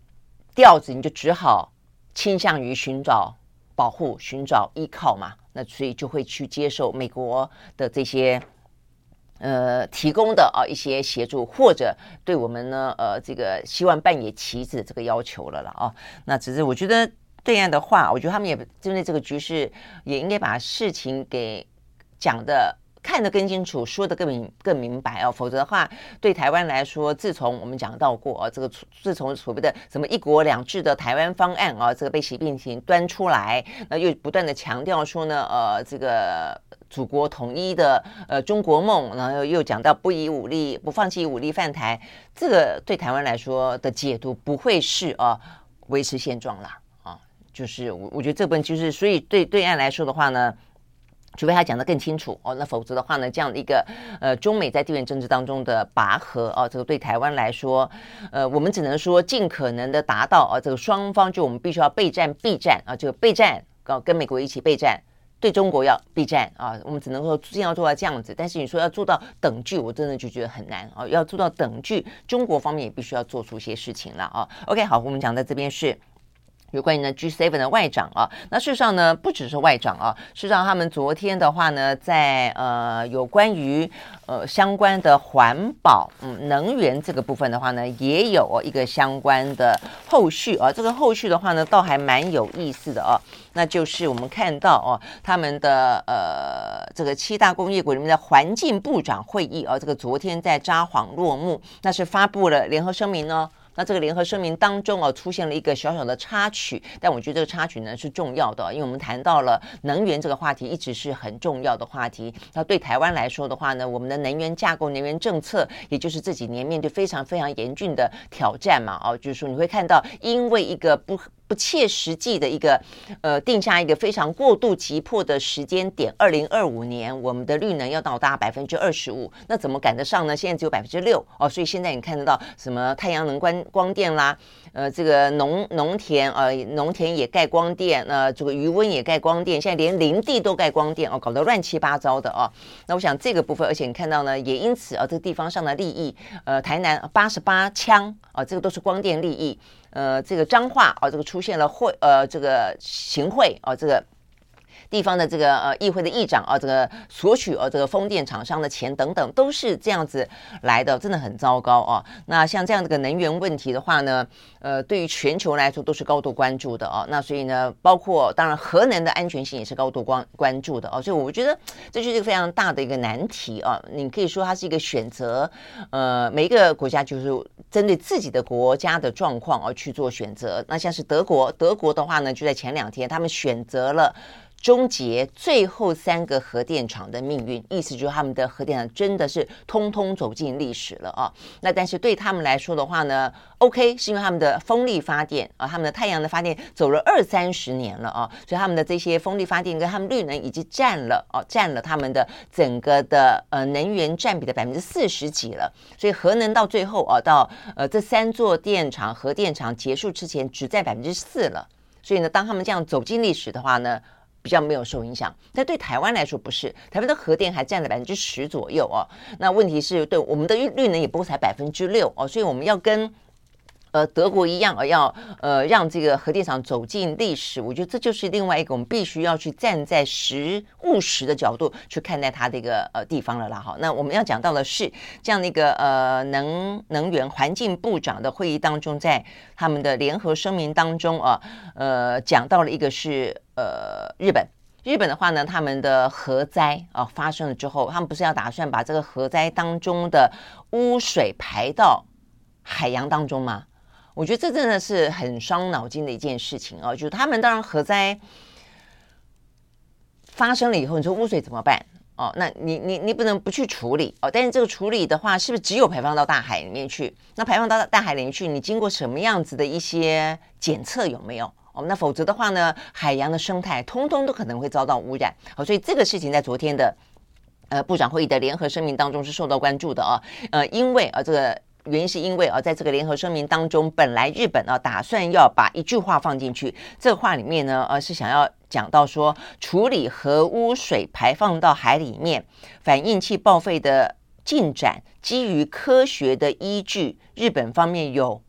调子你就只好倾向于寻找保护、寻找依靠嘛。那所以就会去接受美国的这些。呃，提供的啊一些协助，或者对我们呢，呃，这个希望扮演棋子这个要求了了啊。那只是我觉得对岸的话，我觉得他们也针对这个局势，也应该把事情给讲的。看得更清楚，说得更明更明白哦，否则的话，对台湾来说，自从我们讲到过啊，这个自从所谓的什么一国两制的台湾方案啊，这个被习近平端出来，那又不断的强调说呢，呃，这个祖国统一的呃中国梦，然后又讲到不以武力不放弃武力犯台，这个对台湾来说的解读不会是啊维持现状啦啊，就是我我觉得这本就是，所以对对岸来说的话呢。除非他讲得更清楚哦，那否则的话呢，这样的一个呃中美在地缘政治当中的拔河哦，这个对台湾来说，呃，我们只能说尽可能的达到啊，这个双方就我们必须要备战备战啊，这个备战啊，跟美国一起备战，对中国要备战啊，我们只能说尽量做到这样子。但是你说要做到等距，我真的就觉得很难啊，要做到等距，中国方面也必须要做出一些事情了啊。OK，好，我们讲在这边是。有关于呢 G7 的外长啊，那事实上呢，不只是外长啊，事实上他们昨天的话呢，在呃有关于呃相关的环保嗯能源这个部分的话呢，也有一个相关的后续啊，这个后续的话呢，倒还蛮有意思的啊，那就是我们看到哦、啊，他们的呃这个七大工业国里面的环境部长会议啊，这个昨天在札幌落幕，那是发布了联合声明呢。那这个联合声明当中哦，出现了一个小小的插曲，但我觉得这个插曲呢是重要的，因为我们谈到了能源这个话题，一直是很重要的话题。那对台湾来说的话呢，我们的能源架构、能源政策，也就是这几年面对非常非常严峻的挑战嘛，哦，就是说你会看到，因为一个不。不切实际的一个，呃，定下一个非常过度急迫的时间点，二零二五年我们的绿能要到达百分之二十五，那怎么赶得上呢？现在只有百分之六哦，所以现在你看得到什么太阳能光光电啦，呃，这个农农田呃，农田也盖光电，呃，这个余温也盖光电，现在连林地都盖光电哦，搞得乱七八糟的哦。那我想这个部分，而且你看到呢，也因此啊，这个地方上的利益，呃，台南八十八枪啊，这个都是光电利益。呃，这个脏话啊，这个出现了会呃，这个行贿啊，这个。地方的这个呃议会的议长啊，这个索取呃这个风电厂商的钱等等，都是这样子来的，真的很糟糕啊。那像这样的个能源问题的话呢，呃，对于全球来说都是高度关注的啊。那所以呢，包括当然核能的安全性也是高度关关注的啊。所以我觉得这就是一个非常大的一个难题啊。你可以说它是一个选择，呃，每一个国家就是针对自己的国家的状况而去做选择。那像是德国，德国的话呢，就在前两天他们选择了。终结最后三个核电厂的命运，意思就是他们的核电厂真的是通通走进历史了啊！那但是对他们来说的话呢，OK，是因为他们的风力发电啊，他们的太阳能发电走了二三十年了啊，所以他们的这些风力发电跟他们绿能已经占了啊，占了他们的整个的呃能源占比的百分之四十几了。所以核能到最后啊，到呃这三座电厂核电厂结束之前，只占百分之四了。所以呢，当他们这样走进历史的话呢，比较没有受影响，但对台湾来说不是，台湾的核电还占了百分之十左右哦。那问题是对我们的绿能也不过才百分之六哦，所以我们要跟。呃，德国一样，要呃让这个核电厂走进历史，我觉得这就是另外一个我们必须要去站在实务实的角度去看待它的一个呃地方了啦。好，那我们要讲到的是这样的一个呃能能源环境部长的会议当中，在他们的联合声明当中啊，呃讲到了一个是呃日本，日本的话呢，他们的核灾啊发生了之后，他们不是要打算把这个核灾当中的污水排到海洋当中吗？我觉得这真的是很伤脑筋的一件事情哦，就是他们当然核灾发生了以后，你说污水怎么办？哦，那你你你不能不去处理哦。但是这个处理的话，是不是只有排放到大海里面去？那排放到大海里面去，你经过什么样子的一些检测有没有？哦，那否则的话呢，海洋的生态通通都可能会遭到污染。好，所以这个事情在昨天的呃部长会议的联合声明当中是受到关注的啊。呃，因为啊这个。原因是因为啊，在这个联合声明当中，本来日本啊打算要把一句话放进去，这话里面呢，呃，是想要讲到说，处理核污水排放到海里面，反应器报废的进展，基于科学的依据，日本方面有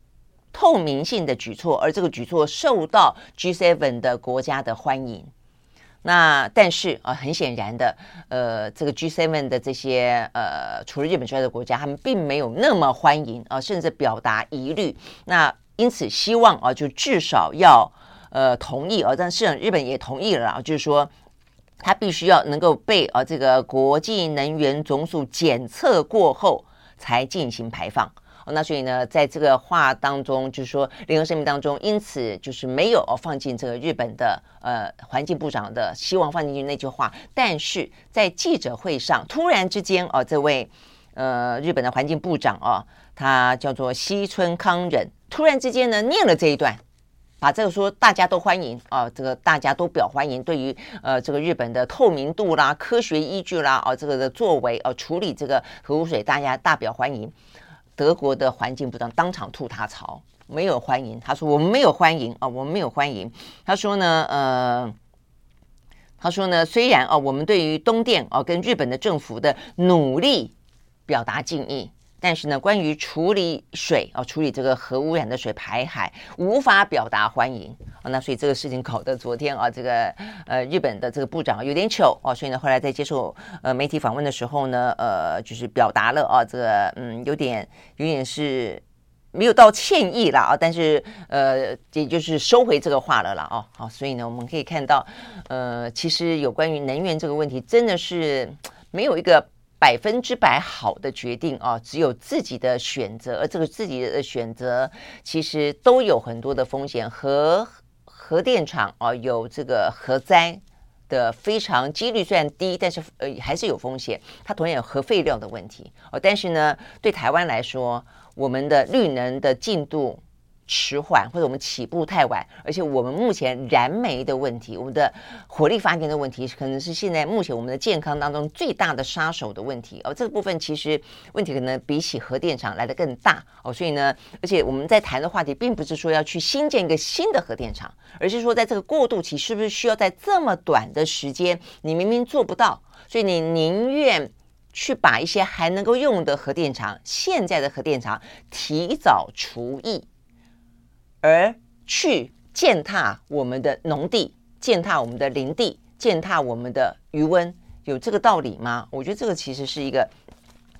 透明性的举措，而这个举措受到 G7 的国家的欢迎。那但是啊，很显然的，呃，这个 G7 的这些呃，除了日本之外的国家，他们并没有那么欢迎啊，甚至表达疑虑。那因此希望啊，就至少要呃同意啊，但是日本也同意了啊，就是说它必须要能够被啊这个国际能源总署检测过后才进行排放。那所以呢，在这个话当中，就是说联合声明当中，因此就是没有放进这个日本的呃环境部长的希望放进去那句话，但是在记者会上突然之间哦，这位呃日本的环境部长哦，他叫做西村康稔，突然之间呢念了这一段，把这个说大家都欢迎啊，这个大家都表欢迎，对于呃这个日本的透明度啦、科学依据啦啊这个的作为啊处理这个核污水，大家大表欢迎。德国的环境部长当场吐他槽，没有欢迎。他说：“我们没有欢迎啊，我们没有欢迎。”他说呢，呃，他说呢，虽然啊，我们对于东电啊跟日本的政府的努力表达敬意。但是呢，关于处理水啊，处理这个核污染的水排海，无法表达欢迎啊。那所以这个事情搞得昨天啊，这个呃日本的这个部长有点糗哦。所以呢，后来在接受呃媒体访问的时候呢，呃，就是表达了啊，这个嗯有点有点是没有道歉意了啊。但是呃，也就是收回这个话了啦。哦。好，所以呢，我们可以看到，呃，其实有关于能源这个问题，真的是没有一个。百分之百好的决定啊，只有自己的选择，而这个自己的选择其实都有很多的风险。核核电厂啊，有这个核灾的非常几率虽然低，但是呃还是有风险。它同样有核废料的问题哦。但是呢，对台湾来说，我们的绿能的进度。迟缓，或者我们起步太晚，而且我们目前燃煤的问题，我们的火力发电的问题，可能是现在目前我们的健康当中最大的杀手的问题哦。这个部分其实问题可能比起核电厂来得更大哦。所以呢，而且我们在谈的话题，并不是说要去新建一个新的核电厂，而是说在这个过渡期，是不是需要在这么短的时间，你明明做不到，所以你宁愿去把一些还能够用的核电厂，现在的核电厂提早除役。而去践踏我们的农地，践踏我们的林地，践踏我们的余温，有这个道理吗？我觉得这个其实是一个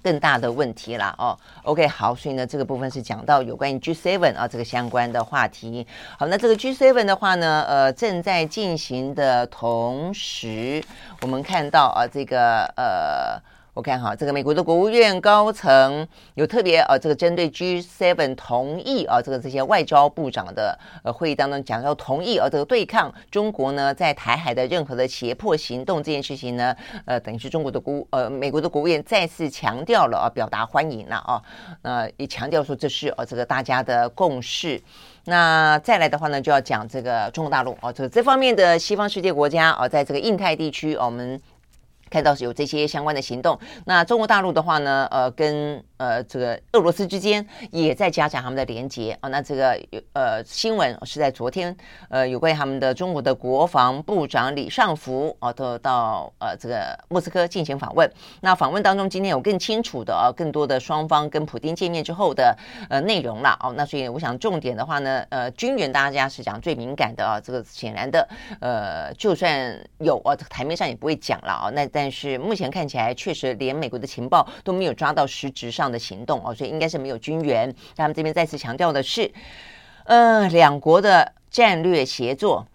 更大的问题啦。哦，OK，好，所以呢，这个部分是讲到有关于 G7 啊这个相关的话题。好，那这个 G7 的话呢，呃，正在进行的同时，我们看到啊，这个呃。我看哈，这个美国的国务院高层有特别呃，这个针对 G7 同意啊，这个这些外交部长的呃会议当中讲要同意啊，这个对抗中国呢在台海的任何的胁迫行动这件事情呢，呃，等于是中国的国呃美国的国务院再次强调了啊，表达欢迎了啊，那也强调说这是呃这个大家的共识。那再来的话呢，就要讲这个中国大陆啊，这这方面的西方世界国家啊，在这个印太地区，我们。看到是有这些相关的行动，那中国大陆的话呢，呃，跟呃这个俄罗斯之间也在加强他们的连接啊。那这个呃新闻是在昨天，呃，有关于他们的中国的国防部长李尚福啊，都到呃这个莫斯科进行访问。那访问当中，今天有更清楚的啊，更多的双方跟普丁见面之后的呃内容了哦。那所以我想重点的话呢，呃，军援大家是讲最敏感的啊，这个显然的，呃，就算有啊，台面上也不会讲了啊。那但但是目前看起来，确实连美国的情报都没有抓到实质上的行动哦，所以应该是没有军援。他们这边再次强调的是，呃，两国的战略协作。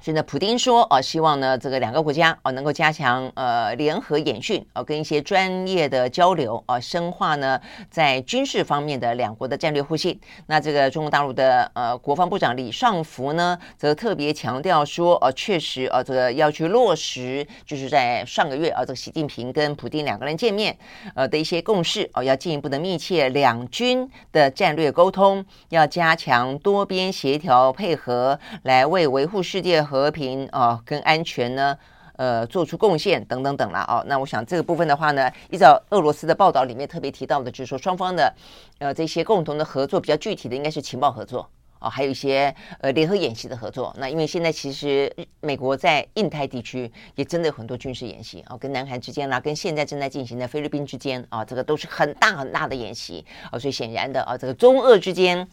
现在，普丁说，呃，希望呢，这个两个国家哦，能够加强呃联合演训，哦，跟一些专业的交流，哦，深化呢在军事方面的两国的战略互信。那这个中国大陆的呃国防部长李尚福呢，则特别强调说，呃，确实，呃，这个要去落实，就是在上个月啊，这个习近平跟普丁两个人见面，呃的一些共识，哦，要进一步的密切两军的战略沟通，要加强多边协调配合，来为维护世界和平啊，跟安全呢，呃，做出贡献等等等了哦。那我想这个部分的话呢，依照俄罗斯的报道里面特别提到的，就是说双方的呃这些共同的合作比较具体的，应该是情报合作哦，还有一些呃联合演习的合作。那因为现在其实美国在印太地区也真的有很多军事演习啊，跟南韩之间啦，跟现在正在进行的菲律宾之间啊，这个都是很大很大的演习啊。所以显然的啊，这个中俄之间。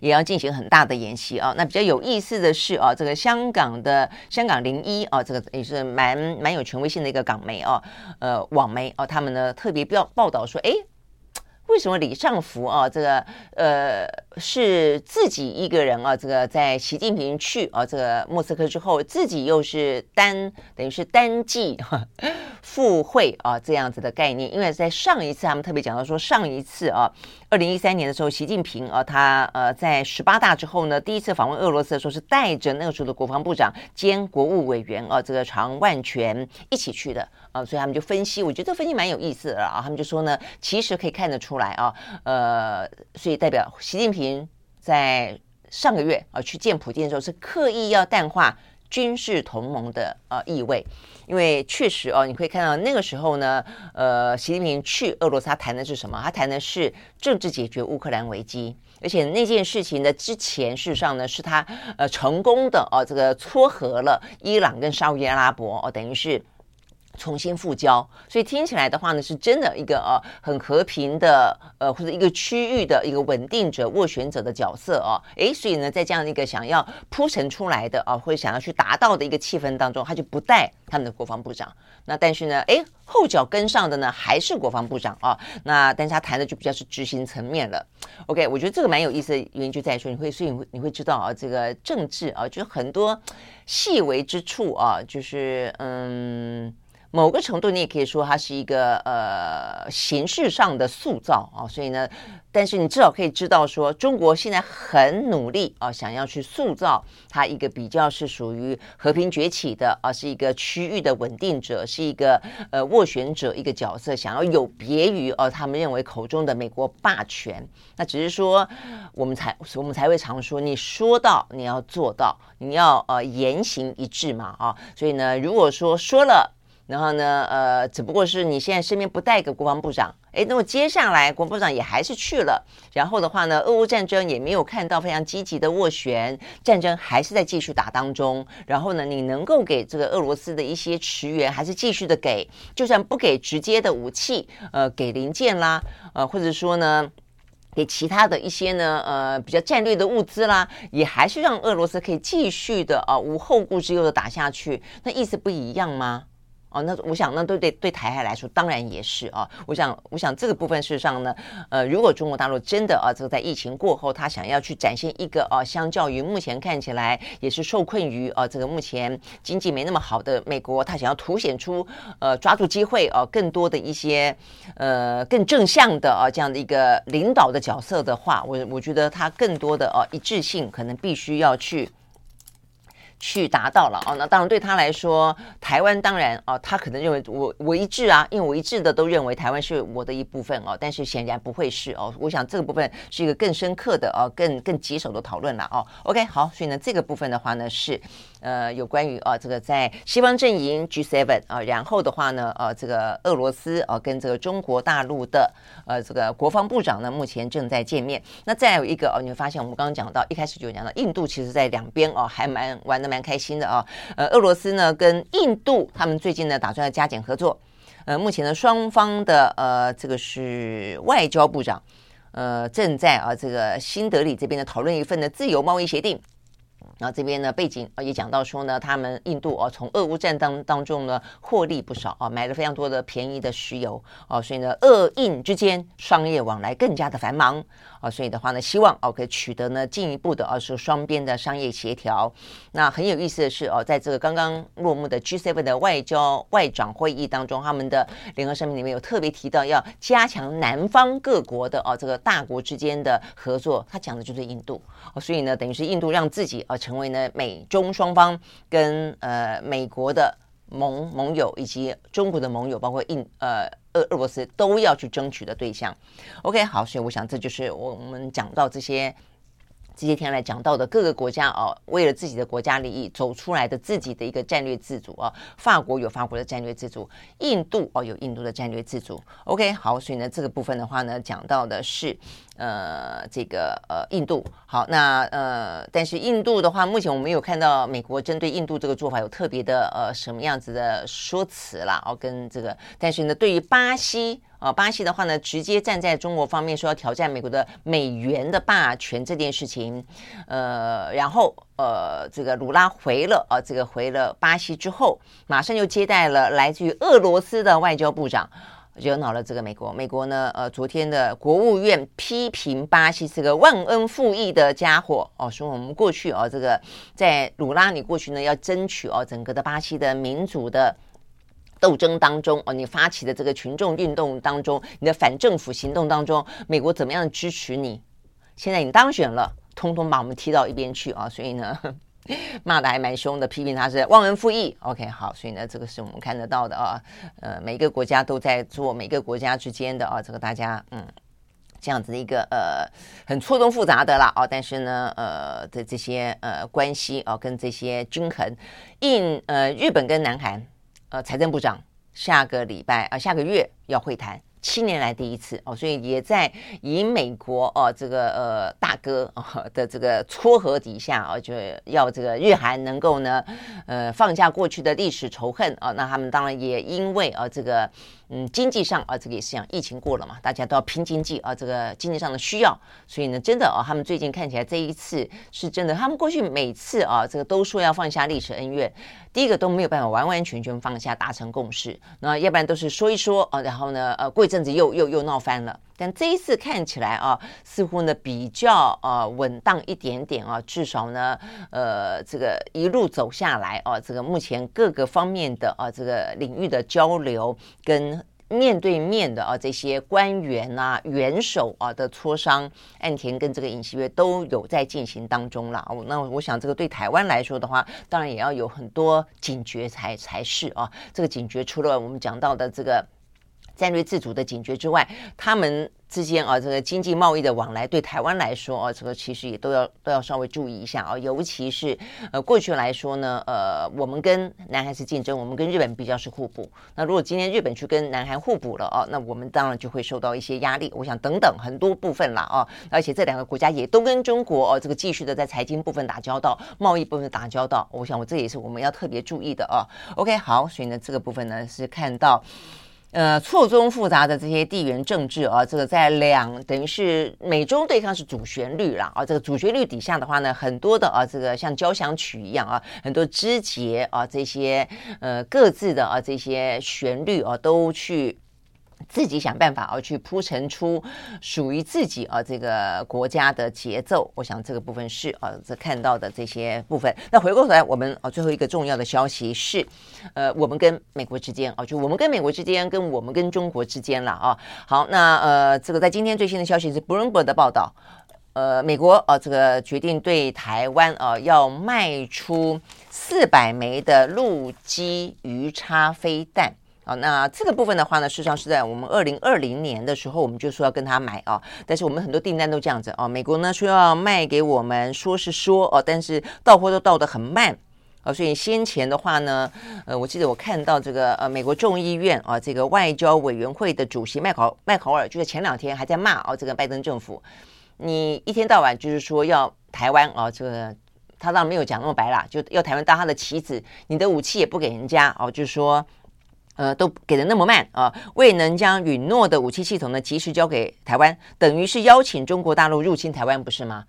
也要进行很大的演习啊，那比较有意思的是啊，这个香港的香港零一啊，这个也是蛮蛮有权威性的一个港媒哦，呃，网媒哦，他们呢特别报报道说，哎，为什么李尚福啊，这个呃是自己一个人啊，这个在习近平去啊这个莫斯科之后，自己又是单等于是单骑赴会啊这样子的概念。因为在上一次他们特别讲到说，上一次啊，二零一三年的时候，习近平啊他呃在十八大之后呢，第一次访问俄罗斯的时候，是带着那个时候的国防部长兼国务委员啊这个常万全一起去的啊，所以他们就分析，我觉得这分析蛮有意思的啊，他们就说呢，其实可以看得出来啊，呃，所以代表习近平。在上个月啊去见普京的时候，是刻意要淡化军事同盟的呃意味，因为确实哦，你可以看到那个时候呢，呃，习近平去俄罗斯，他谈的是什么？他谈的是政治解决乌克兰危机，而且那件事情的之前，事实上呢，是他呃成功的哦，这个撮合了伊朗跟沙乌地阿拉伯哦，等于是。重新复交，所以听起来的话呢，是真的一个呃很和平的呃或者一个区域的一个稳定者、斡旋者的角色哦。诶，所以呢，在这样的一个想要铺陈出来的啊，或者想要去达到的一个气氛当中，他就不带他们的国防部长。那但是呢，诶，后脚跟上的呢还是国防部长啊。那但是他谈的就比较是执行层面了。OK，我觉得这个蛮有意思的原因就在于说，你会所以你会你会知道啊，这个政治啊，就很多细微之处啊，就是嗯。某个程度，你也可以说它是一个呃形式上的塑造啊，所以呢，但是你至少可以知道说，中国现在很努力啊，想要去塑造它一个比较是属于和平崛起的啊，是一个区域的稳定者，是一个呃斡旋者一个角色，想要有别于哦、他们认为口中的美国霸权。那只是说，我们才我们才会常说，你说到你要做到，你要呃言行一致嘛啊，所以呢，如果说说了。然后呢，呃，只不过是你现在身边不带个国防部长，诶，那么接下来国防部长也还是去了，然后的话呢，俄乌战争也没有看到非常积极的斡旋，战争还是在继续打当中。然后呢，你能够给这个俄罗斯的一些驰援，还是继续的给，就算不给直接的武器，呃，给零件啦，呃，或者说呢，给其他的一些呢，呃，比较战略的物资啦，也还是让俄罗斯可以继续的啊、无后顾之忧的打下去。那意思不一样吗？哦，那我想，那对对对台海来说，当然也是啊。我想，我想这个部分事实上呢，呃，如果中国大陆真的啊，这个在疫情过后，他想要去展现一个啊，相较于目前看起来也是受困于啊，这个目前经济没那么好的美国，他想要凸显出呃，抓住机会啊，更多的一些呃更正向的啊这样的一个领导的角色的话，我我觉得他更多的啊一致性可能必须要去。去达到了哦，那当然对他来说，台湾当然哦，他可能认为我我一致啊，因为我一致的都认为台湾是我的一部分哦，但是显然不会是哦，我想这个部分是一个更深刻的哦，更更棘手的讨论了哦。OK，好，所以呢，这个部分的话呢是。呃，有关于啊，这个在西方阵营 G7 啊，然后的话呢，呃，这个俄罗斯啊，跟这个中国大陆的呃，这个国防部长呢，目前正在见面。那再有一个哦，你会发现我们刚刚讲到，一开始就讲到印度，其实在两边哦，还蛮玩得蛮开心的啊。呃，俄罗斯呢跟印度，他们最近呢打算要加紧合作。呃，目前呢双方的呃，这个是外交部长，呃，正在啊这个新德里这边呢讨论一份的自由贸易协定。然后这边呢，背景啊也讲到说呢，他们印度哦，从俄乌战当当中呢获利不少啊，买了非常多的便宜的石油哦，所以呢，俄印之间商业往来更加的繁忙啊，所以的话呢，希望哦可以取得呢进一步的啊是双边的商业协调。那很有意思的是哦，在这个刚刚落幕的 G7 的外交外长会议当中，他们的联合声明里面有特别提到要加强南方各国的哦这个大国之间的合作，他讲的就是印度哦，所以呢，等于是印度让自己啊。成成为呢美中双方跟呃美国的盟盟友以及中国的盟友，包括印呃俄俄罗斯都要去争取的对象。OK，好，所以我想这就是我们讲到这些。这些天来讲到的各个国家哦，为了自己的国家利益走出来的自己的一个战略自主啊，法国有法国的战略自主，印度哦有印度的战略自主。OK，好，所以呢这个部分的话呢，讲到的是呃这个呃印度。好，那呃但是印度的话，目前我们有看到美国针对印度这个做法有特别的呃什么样子的说辞啦哦，跟这个，但是呢对于巴西。啊，巴西的话呢，直接站在中国方面说要挑战美国的美元的霸权这件事情，呃，然后呃，这个鲁拉回了啊，这个回了巴西之后，马上就接待了来自于俄罗斯的外交部长，惹恼了这个美国。美国呢，呃，昨天的国务院批评巴西是个忘恩负义的家伙哦，说我们过去哦，这个在鲁拉你过去呢要争取哦整个的巴西的民主的斗争当中哦，你发起的这个群众运动当中，你的反政府行动当中，美国怎么样支持你？现在你当选了，通通把我们踢到一边去啊！所以呢。骂得还蛮凶的，批评他是忘恩负义。OK，好，所以呢，这个是我们看得到的啊。呃，每个国家都在做，每个国家之间的啊，这个大家嗯，这样子的一个呃，很错综复杂的啦啊。但是呢，呃的这些呃关系啊，跟这些均衡，印呃日本跟南韩呃财政部长下个礼拜啊、下个月要会谈。七年来第一次哦，所以也在以美国哦这个呃大哥哦的这个撮合底下啊，就要这个日韩能够呢呃放下过去的历史仇恨啊，那他们当然也因为啊这个。嗯，经济上啊，这个也是讲疫情过了嘛，大家都要拼经济啊，这个经济上的需要，所以呢，真的啊，他们最近看起来这一次是真的，他们过去每次啊，这个都说要放下历史恩怨，第一个都没有办法完完全全放下达成共识，那要不然都是说一说啊，然后呢，呃，过一阵子又又又闹翻了，但这一次看起来啊，似乎呢比较啊稳当一点点啊，至少呢，呃，这个一路走下来啊，这个目前各个方面的啊这个领域的交流跟。面对面的啊，这些官员呐、元首啊的磋商，岸田跟这个尹锡悦都有在进行当中了。那我想，这个对台湾来说的话，当然也要有很多警觉才才是啊。这个警觉除了我们讲到的这个战略自主的警觉之外，他们。之间啊，这个经济贸易的往来对台湾来说啊，这个其实也都要都要稍微注意一下啊。尤其是呃过去来说呢，呃，我们跟南韩是竞争，我们跟日本比较是互补。那如果今天日本去跟南韩互补了啊，那我们当然就会受到一些压力。我想等等很多部分了啊，而且这两个国家也都跟中国哦、啊，这个继续的在财经部分打交道，贸易部分打交道。我想我这也是我们要特别注意的啊。OK，好，所以呢这个部分呢是看到。呃，错综复杂的这些地缘政治啊，这个在两等于是美中对抗是主旋律啦啊。这个主旋律底下的话呢，很多的啊，这个像交响曲一样啊，很多枝节啊，这些呃各自的啊这些旋律啊，都去。自己想办法而去铺陈出属于自己啊这个国家的节奏，我想这个部分是啊这看到的这些部分。那回过头来，我们啊最后一个重要的消息是，呃，我们跟美国之间啊，就我们跟美国之间，跟我们跟中国之间了啊。好，那呃这个在今天最新的消息是 Bloomberg 的报道，呃，美国啊这个决定对台湾啊要卖出四百枚的陆基鱼叉飞弹。啊，那这个部分的话呢，事实上是在我们二零二零年的时候，我们就说要跟他买啊，但是我们很多订单都这样子啊，美国呢说要卖给我们，说是说哦，但是到货都到得很慢。啊，所以先前的话呢，呃，我记得我看到这个呃，美国众议院啊，这个外交委员会的主席麦考麦考尔，就在前两天还在骂哦，这个拜登政府，你一天到晚就是说要台湾啊，这个他当然没有讲那么白啦，就要台湾当他的棋子，你的武器也不给人家哦，就是说。呃，都给的那么慢啊，未能将允诺的武器系统呢及时交给台湾，等于是邀请中国大陆入侵台湾，不是吗？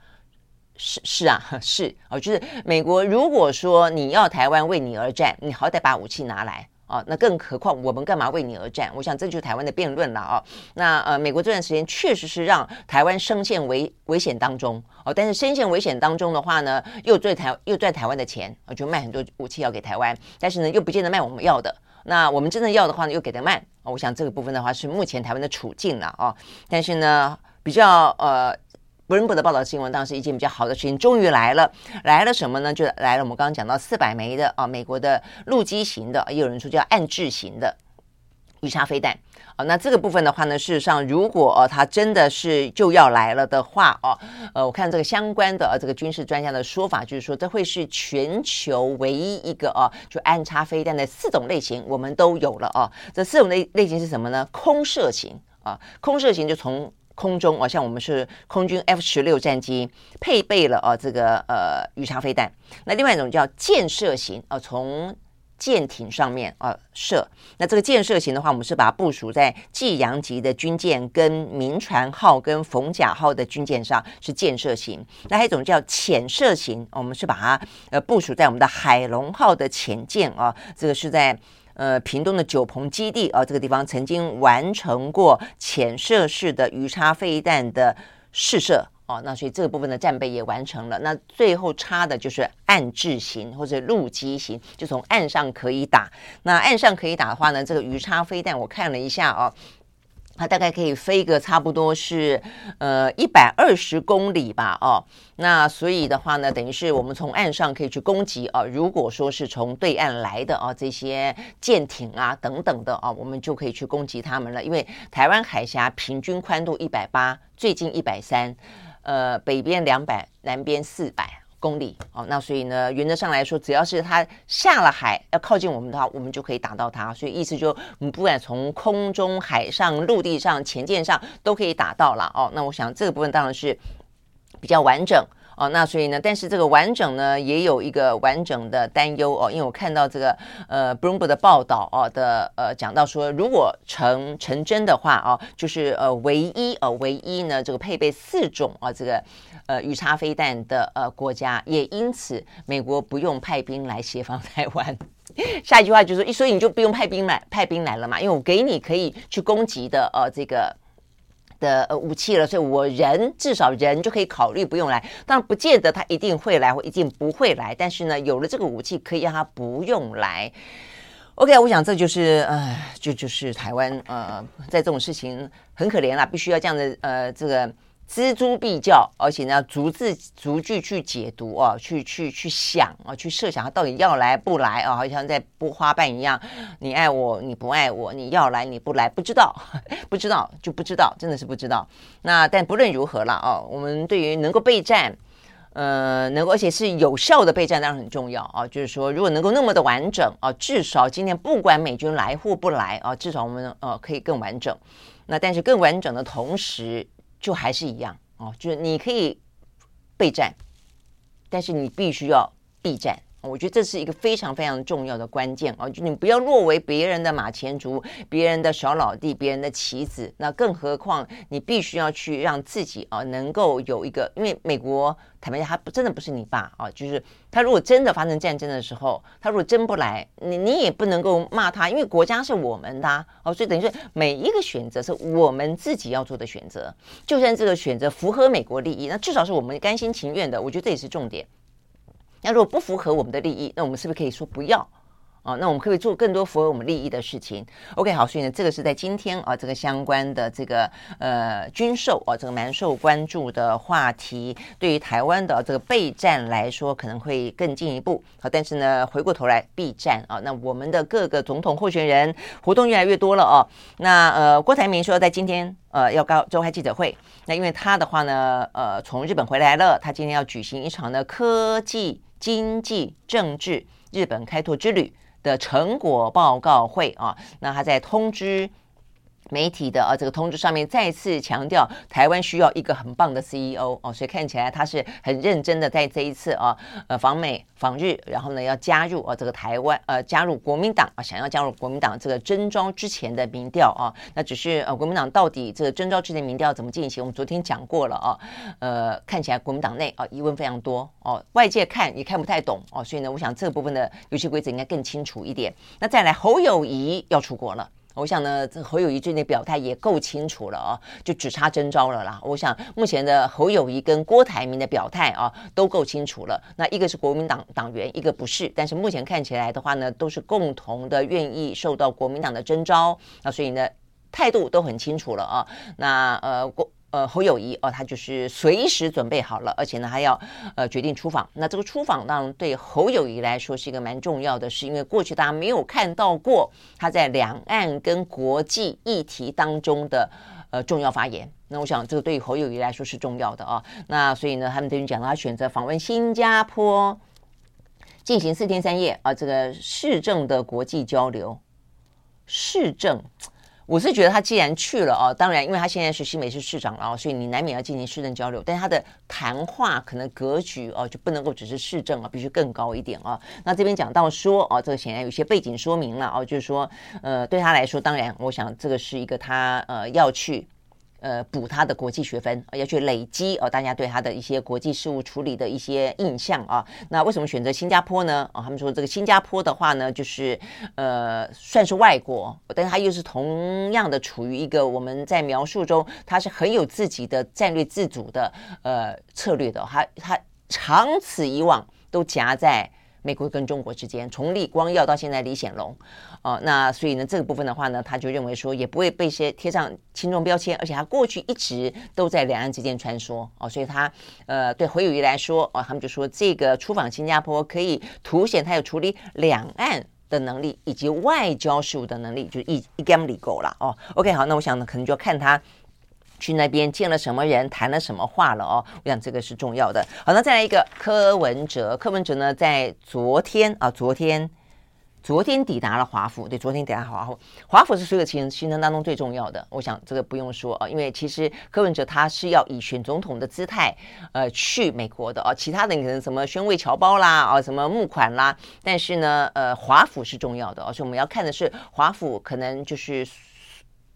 是是啊，是啊，就是美国如果说你要台湾为你而战，你好歹把武器拿来啊，那更何况我们干嘛为你而战？我想这就是台湾的辩论了啊。那呃，美国这段时间确实是让台湾深陷危危险当中哦，但是深陷危险当中的话呢，又赚台又赚台湾的钱，我就卖很多武器要给台湾，但是呢，又不见得卖我们要的。那我们真的要的话呢，又给得慢。我想这个部分的话是目前台湾的处境了啊。但是呢，比较呃，不伦博的报道新闻当时一件比较好的事情，终于来了，来了什么呢？就来了我们刚刚讲到四百枚的啊，美国的陆基型的，也有人说叫暗制型的。鱼叉飞弹啊，那这个部分的话呢，事实上，如果哦，它真的是就要来了的话哦，呃，我看这个相关的这个军事专家的说法，就是说这会是全球唯一一个哦，就安插飞弹的四种类型，我们都有了哦。这四种类类型是什么呢？空射型啊，空射型就从空中啊，像我们是空军 F 十六战机配备了啊这个呃鱼叉飞弹。那另外一种叫舰射型啊，从舰艇上面啊射，那这个舰射型的话，我们是把它部署在济阳级的军舰、跟民船号、跟逢甲号的军舰上，是舰射型。那还有一种叫潜射型，我们是把它呃部署在我们的海龙号的潜舰啊，这个是在呃屏东的九鹏基地啊，这个地方曾经完成过潜射式的鱼叉飞弹的试射。哦，那所以这个部分的战备也完成了。那最后差的就是岸置型或者陆基型，就从岸上可以打。那岸上可以打的话呢，这个鱼叉飞弹我看了一下哦，它大概可以飞个差不多是呃一百二十公里吧。哦，那所以的话呢，等于是我们从岸上可以去攻击哦。如果说是从对岸来的哦，这些舰艇啊等等的哦，我们就可以去攻击他们了。因为台湾海峡平均宽度一百八，最近一百三。呃，北边两百，南边四百公里哦。那所以呢，原则上来说，只要是它下了海要靠近我们的话，我们就可以打到它。所以意思就，我们不管从空中、海上、陆地上、潜舰上都可以打到了哦。那我想这个部分当然是比较完整。哦，那所以呢，但是这个完整呢，也有一个完整的担忧哦，因为我看到这个呃，Bloomberg 的报道哦的呃，讲到说，如果成成真的话哦，就是呃，唯一呃，唯一呢，这个配备四种啊，这个呃，鱼叉飞弹的呃国家，也因此美国不用派兵来协防台湾。下一句话就是说，所以你就不用派兵来派兵来了嘛，因为我给你可以去攻击的呃这个。的呃武器了，所以我人至少人就可以考虑不用来，当然不见得他一定会来或一定不会来，但是呢，有了这个武器可以让他不用来。OK，我想这就是呃，就就是台湾呃，在这种事情很可怜啦，必须要这样的呃这个。锱铢必较，而且呢，逐字逐句去解读啊，去去去想啊，去设想他到底要来不来啊，好像在剥花瓣一样，你爱我，你不爱我，你要来，你不来，不知道，不知道就不知道，真的是不知道。那但不论如何了啊，我们对于能够备战，呃，能够而且是有效的备战，当然很重要啊。就是说，如果能够那么的完整啊，至少今天不管美军来或不来啊，至少我们呃可以更完整。那但是更完整的同时。就还是一样哦，就是你可以备战，但是你必须要避战。我觉得这是一个非常非常重要的关键哦，就你不要落为别人的马前卒，别人的小老弟，别人的棋子。那更何况你必须要去让自己啊，能够有一个，因为美国坦白讲，他不真的不是你爸啊，就是他如果真的发生战争的时候，他如果真不来，你你也不能够骂他，因为国家是我们的哦，所以等于说每一个选择是我们自己要做的选择，就算这个选择符合美国利益，那至少是我们甘心情愿的。我觉得这也是重点。那如果不符合我们的利益，那我们是不是可以说不要？啊，那我们可以做更多符合我们利益的事情。OK，好，所以呢，这个是在今天啊，这个相关的这个呃军售啊，这个蛮受关注的话题，对于台湾的这个备战来说，可能会更进一步。好，但是呢，回过头来备战啊，那我们的各个总统候选人活动越来越多了哦。那呃，郭台铭说在今天呃要高召开记者会，那因为他的话呢，呃，从日本回来了，他今天要举行一场的科技、经济、政治日本开拓之旅的成果报告会啊，那他在通知媒体的啊这个通知上面再次强调，台湾需要一个很棒的 CEO 哦，所以看起来他是很认真的在这一次啊呃访美访日，然后呢要加入啊这个台湾呃加入国民党啊，想要加入国民党这个征召之前的民调啊，那只是呃国民党到底这个征召之前民调怎么进行？我们昨天讲过了啊，呃看起来国民党内啊疑问非常多哦，外界看也看不太懂哦，所以呢，我想这部分的游戏规则应该更清楚一点。那再来侯友谊要出国了。我想呢，这侯友谊最近的表态也够清楚了啊，就只差征召了啦。我想目前的侯友谊跟郭台铭的表态啊，都够清楚了。那一个是国民党党员，一个不是，但是目前看起来的话呢，都是共同的愿意受到国民党的征召。那所以呢，态度都很清楚了啊。那呃郭。呃，侯友谊哦，他就是随时准备好了，而且呢，还要呃决定出访。那这个出访当然对侯友谊来说是一个蛮重要的事，因为过去大家没有看到过他在两岸跟国际议题当中的呃重要发言。那我想这个对于侯友谊来说是重要的啊。那所以呢，他们等于讲到他选择访问新加坡，进行四天三夜啊，这个市政的国际交流，市政。我是觉得他既然去了哦，当然，因为他现在是新北市市长了，所以你难免要进行市政交流。但他的谈话可能格局哦，就不能够只是市政啊，必须更高一点啊。那这边讲到说哦，这个显然有些背景说明了哦，就是说呃，对他来说，当然，我想这个是一个他呃要去呃补他的国际学分，要去累积哦大家对他的一些国际事务处理的一些印象啊。那为什么选择新加坡呢？啊，他们说这个新加坡的话呢，就是呃算是外国，但是他又是同样的处于一个我们在描述中，他是很有自己的战略自主的呃策略的，他他长此以往都夹在。美国跟中国之间，从李光耀到现在李显龙，哦，那所以呢，这个部分的话呢，他就认为说也不会被些贴上轻重标签，而且他过去一直都在两岸之间穿梭，哦，所以他呃对侯友宜来说，哦，他们就说这个出访新加坡可以凸显他有处理两岸的能力以及外交事务的能力，就一一竿子够了哦。OK，好，那我想呢，可能就要看他。去那边见了什么人，谈了什么话了哦？我想这个是重要的。好，那再来一个柯文哲。柯文哲呢，在昨天啊，昨天昨天抵达了华府。对，昨天抵达华府。华府是所有行行程当中最重要的。我想这个不用说啊，因为其实柯文哲他是要以选总统的姿态呃去美国的啊。其他的可能什么宣慰侨胞啦啊，什么募款啦，但是呢，呃，华府是重要的，而且我们要看的是华府可能就是。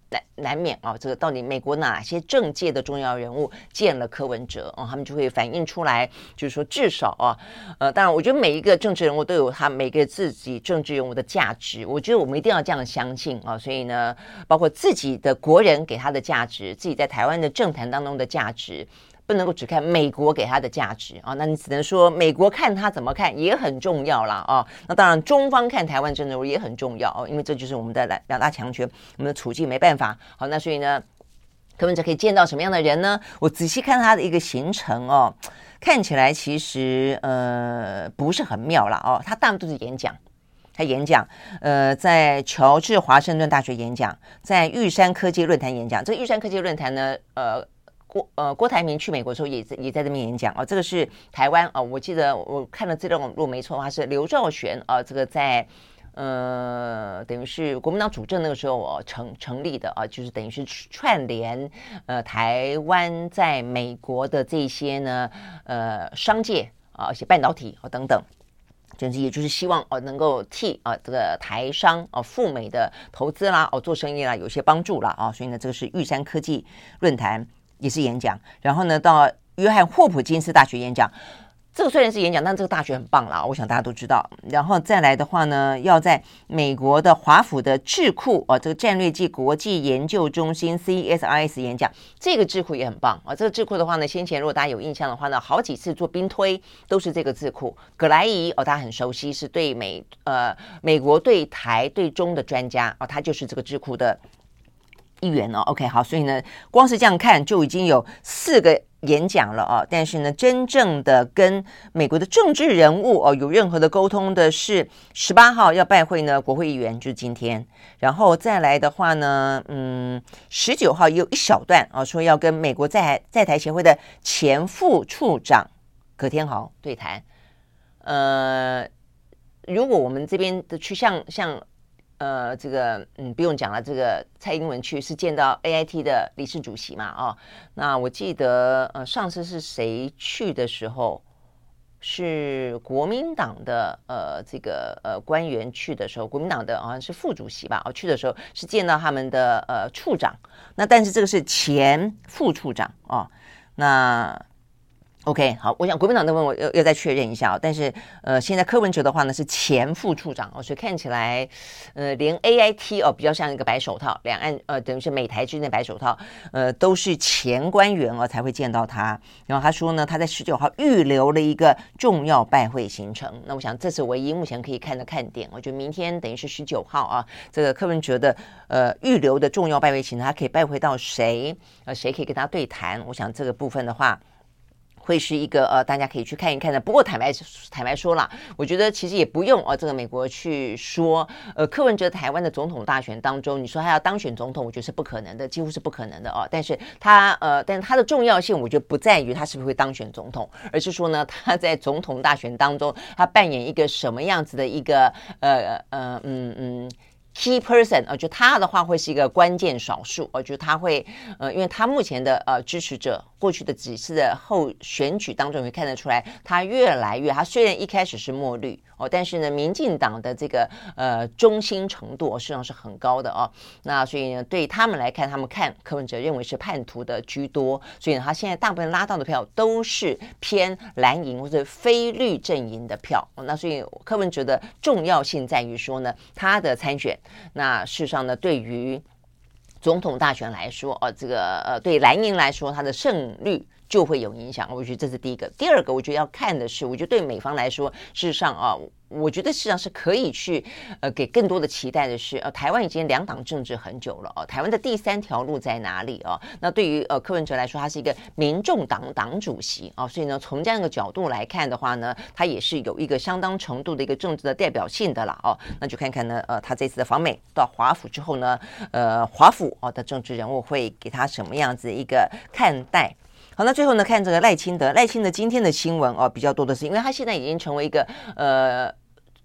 难难免啊，这个到底美国哪些政界的重要人物见了柯文哲啊？他们就会反映出来，就是说至少啊，呃，当然，我觉得每一个政治人物都有他每个自己政治人物的价值，我觉得我们一定要这样相信啊。所以呢，包括自己的国人给他的价值，自己在台湾的政坛当中的价值。不能够只看美国给他的价值啊，那你只能说美国看他怎么看也很重要啦。啊。那当然，中方看台湾政治也很重要哦，因为这就是我们的两两大强权，我们的处境没办法。好，那所以呢，柯文哲可以见到什么样的人呢？我仔细看他的一个行程哦，看起来其实呃不是很妙了哦。他大部分都是演讲，他演讲呃在乔治华盛顿大学演讲，在玉山科技论坛演讲。这个玉山科技论坛呢，呃。郭呃，郭台铭去美国的时候也在也在这边演讲啊、哦，这个是台湾啊、哦，我记得我看了这段，如果没错的话是刘兆玄啊，这个在呃等于是国民党主政那个时候哦成成立的啊，就是等于是串联呃台湾在美国的这些呢呃商界啊，而且半导体啊、哦、等等，总之也就是希望哦能够替啊这个台商啊赴美的投资啦哦做生意啦有些帮助啦啊，所以呢这个是玉山科技论坛。也是演讲，然后呢，到约翰霍普金斯大学演讲。这个虽然是演讲，但这个大学很棒啦，我想大家都知道。然后再来的话呢，要在美国的华府的智库啊，这个战略暨国际研究中心 CSIS 演讲，这个智库也很棒啊。这个智库的话呢，先前如果大家有印象的话呢，好几次做兵推都是这个智库。葛莱仪哦，大家很熟悉，是对美呃美国对台对中的专家啊，他就是这个智库的。议员哦，OK，好，所以呢，光是这样看就已经有四个演讲了哦。但是呢，真正的跟美国的政治人物哦有任何的沟通的是十八号要拜会呢国会议员，就是今天。然后再来的话呢，嗯，十九号也有一小段啊，说要跟美国在在台协会的前副处长葛天豪对谈。呃，如果我们这边的去像像。呃，这个嗯，不用讲了。这个蔡英文去是见到 AIT 的理事主席嘛？哦，那我记得呃，上次是谁去的时候，是国民党的呃这个呃官员去的时候，国民党的好像是副主席吧？哦，去的时候是见到他们的呃处长。那但是这个是前副处长哦，那。OK，好，我想国民党的问我要要再确认一下哦。但是呃，现在柯文哲的话呢是前副处长哦，所以看起来呃，连 AIT 哦比较像一个白手套，两岸呃等于是美台之间的白手套，呃都是前官员哦才会见到他。然后他说呢，他在十九号预留了一个重要拜会行程。那我想这是唯一目前可以看的看点。我觉得明天等于是十九号啊，这个柯文哲的呃预留的重要拜会行程，他可以拜会到谁？呃，谁可以跟他对谈？我想这个部分的话。会是一个呃，大家可以去看一看的。不过坦白坦白说了，我觉得其实也不用呃，这个美国去说，呃，柯文哲台湾的总统大选当中，你说他要当选总统，我觉得是不可能的，几乎是不可能的哦。但是他呃，但是他的重要性，我觉得不在于他是不是会当选总统，而是说呢，他在总统大选当中，他扮演一个什么样子的一个呃呃嗯嗯。Key person 啊，就他的话会是一个关键少数，呃，就他会呃，因为他目前的呃支持者，过去的几次的后选举当中，你会看得出来，他越来越，他虽然一开始是墨绿哦，但是呢，民进党的这个呃中心程度实际上是很高的哦。那所以呢，对他们来看，他们看柯文哲认为是叛徒的居多，所以呢，他现在大部分拉到的票都是偏蓝营或者非绿阵营的票。那所以柯文哲的重要性在于说呢，他的参选。那事实上呢，对于总统大选来说，呃，这个呃，对蓝营来说，它的胜率就会有影响。我觉得这是第一个。第二个，我觉得要看的是，我觉得对美方来说，事实上啊。我觉得事实上是可以去，呃，给更多的期待的是，呃，台湾已经两党政治很久了哦，台湾的第三条路在哪里哦？那对于呃柯文哲来说，他是一个民众党党主席啊，所以呢，从这样一个角度来看的话呢，他也是有一个相当程度的一个政治的代表性的了哦。那就看看呢，呃，他这次的访美到华府之后呢，呃，华府哦的政治人物会给他什么样子一个看待？好，那最后呢，看这个赖清德，赖清德今天的新闻哦比较多的是，因为他现在已经成为一个呃。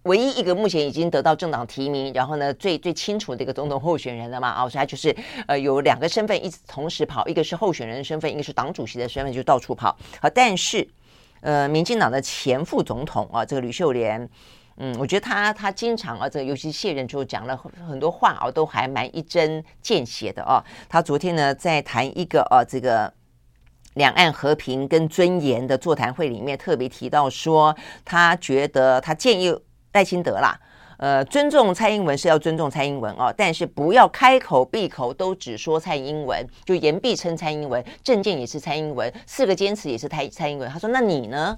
唯一一个目前已经得到政党提名，然后呢，最最清楚的一个总统候选人了嘛？哦，所以他就是呃有两个身份一直同时跑，一个是候选人的身份，一个是党主席的身份，就到处跑。好，但是呃，民进党的前副总统啊，这个吕秀莲，嗯，我觉得他他经常啊，这个尤其卸任之后讲了很很多话啊，都还蛮一针见血的啊。他昨天呢在谈一个啊这个两岸和平跟尊严的座谈会里面，特别提到说，他觉得他建议。赖清德啦，呃，尊重蔡英文是要尊重蔡英文哦，但是不要开口闭口都只说蔡英文，就言必称蔡英文，政见也是蔡英文，四个坚持也是蔡蔡英文。他说：“那你呢？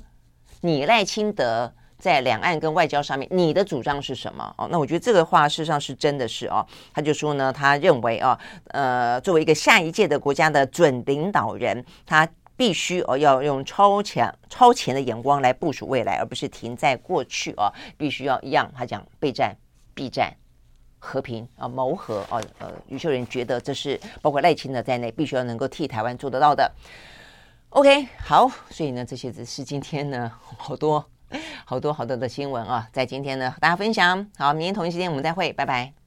你赖清德在两岸跟外交上面，你的主张是什么？”哦，那我觉得这个话事实上是真的是哦。他就说呢，他认为啊，呃，作为一个下一届的国家的准领导人，他。必须哦，要用超强、超前的眼光来部署未来，而不是停在过去哦。必须要一样，他讲备战、避战、和平啊、谋和哦。呃，余秀仁觉得这是包括赖清德在内，必须要能够替台湾做得到的。OK，好，所以呢，这些只是今天呢好多、好多、好多的新闻啊，在今天呢和大家分享。好，明天同一时间我们再会，拜拜。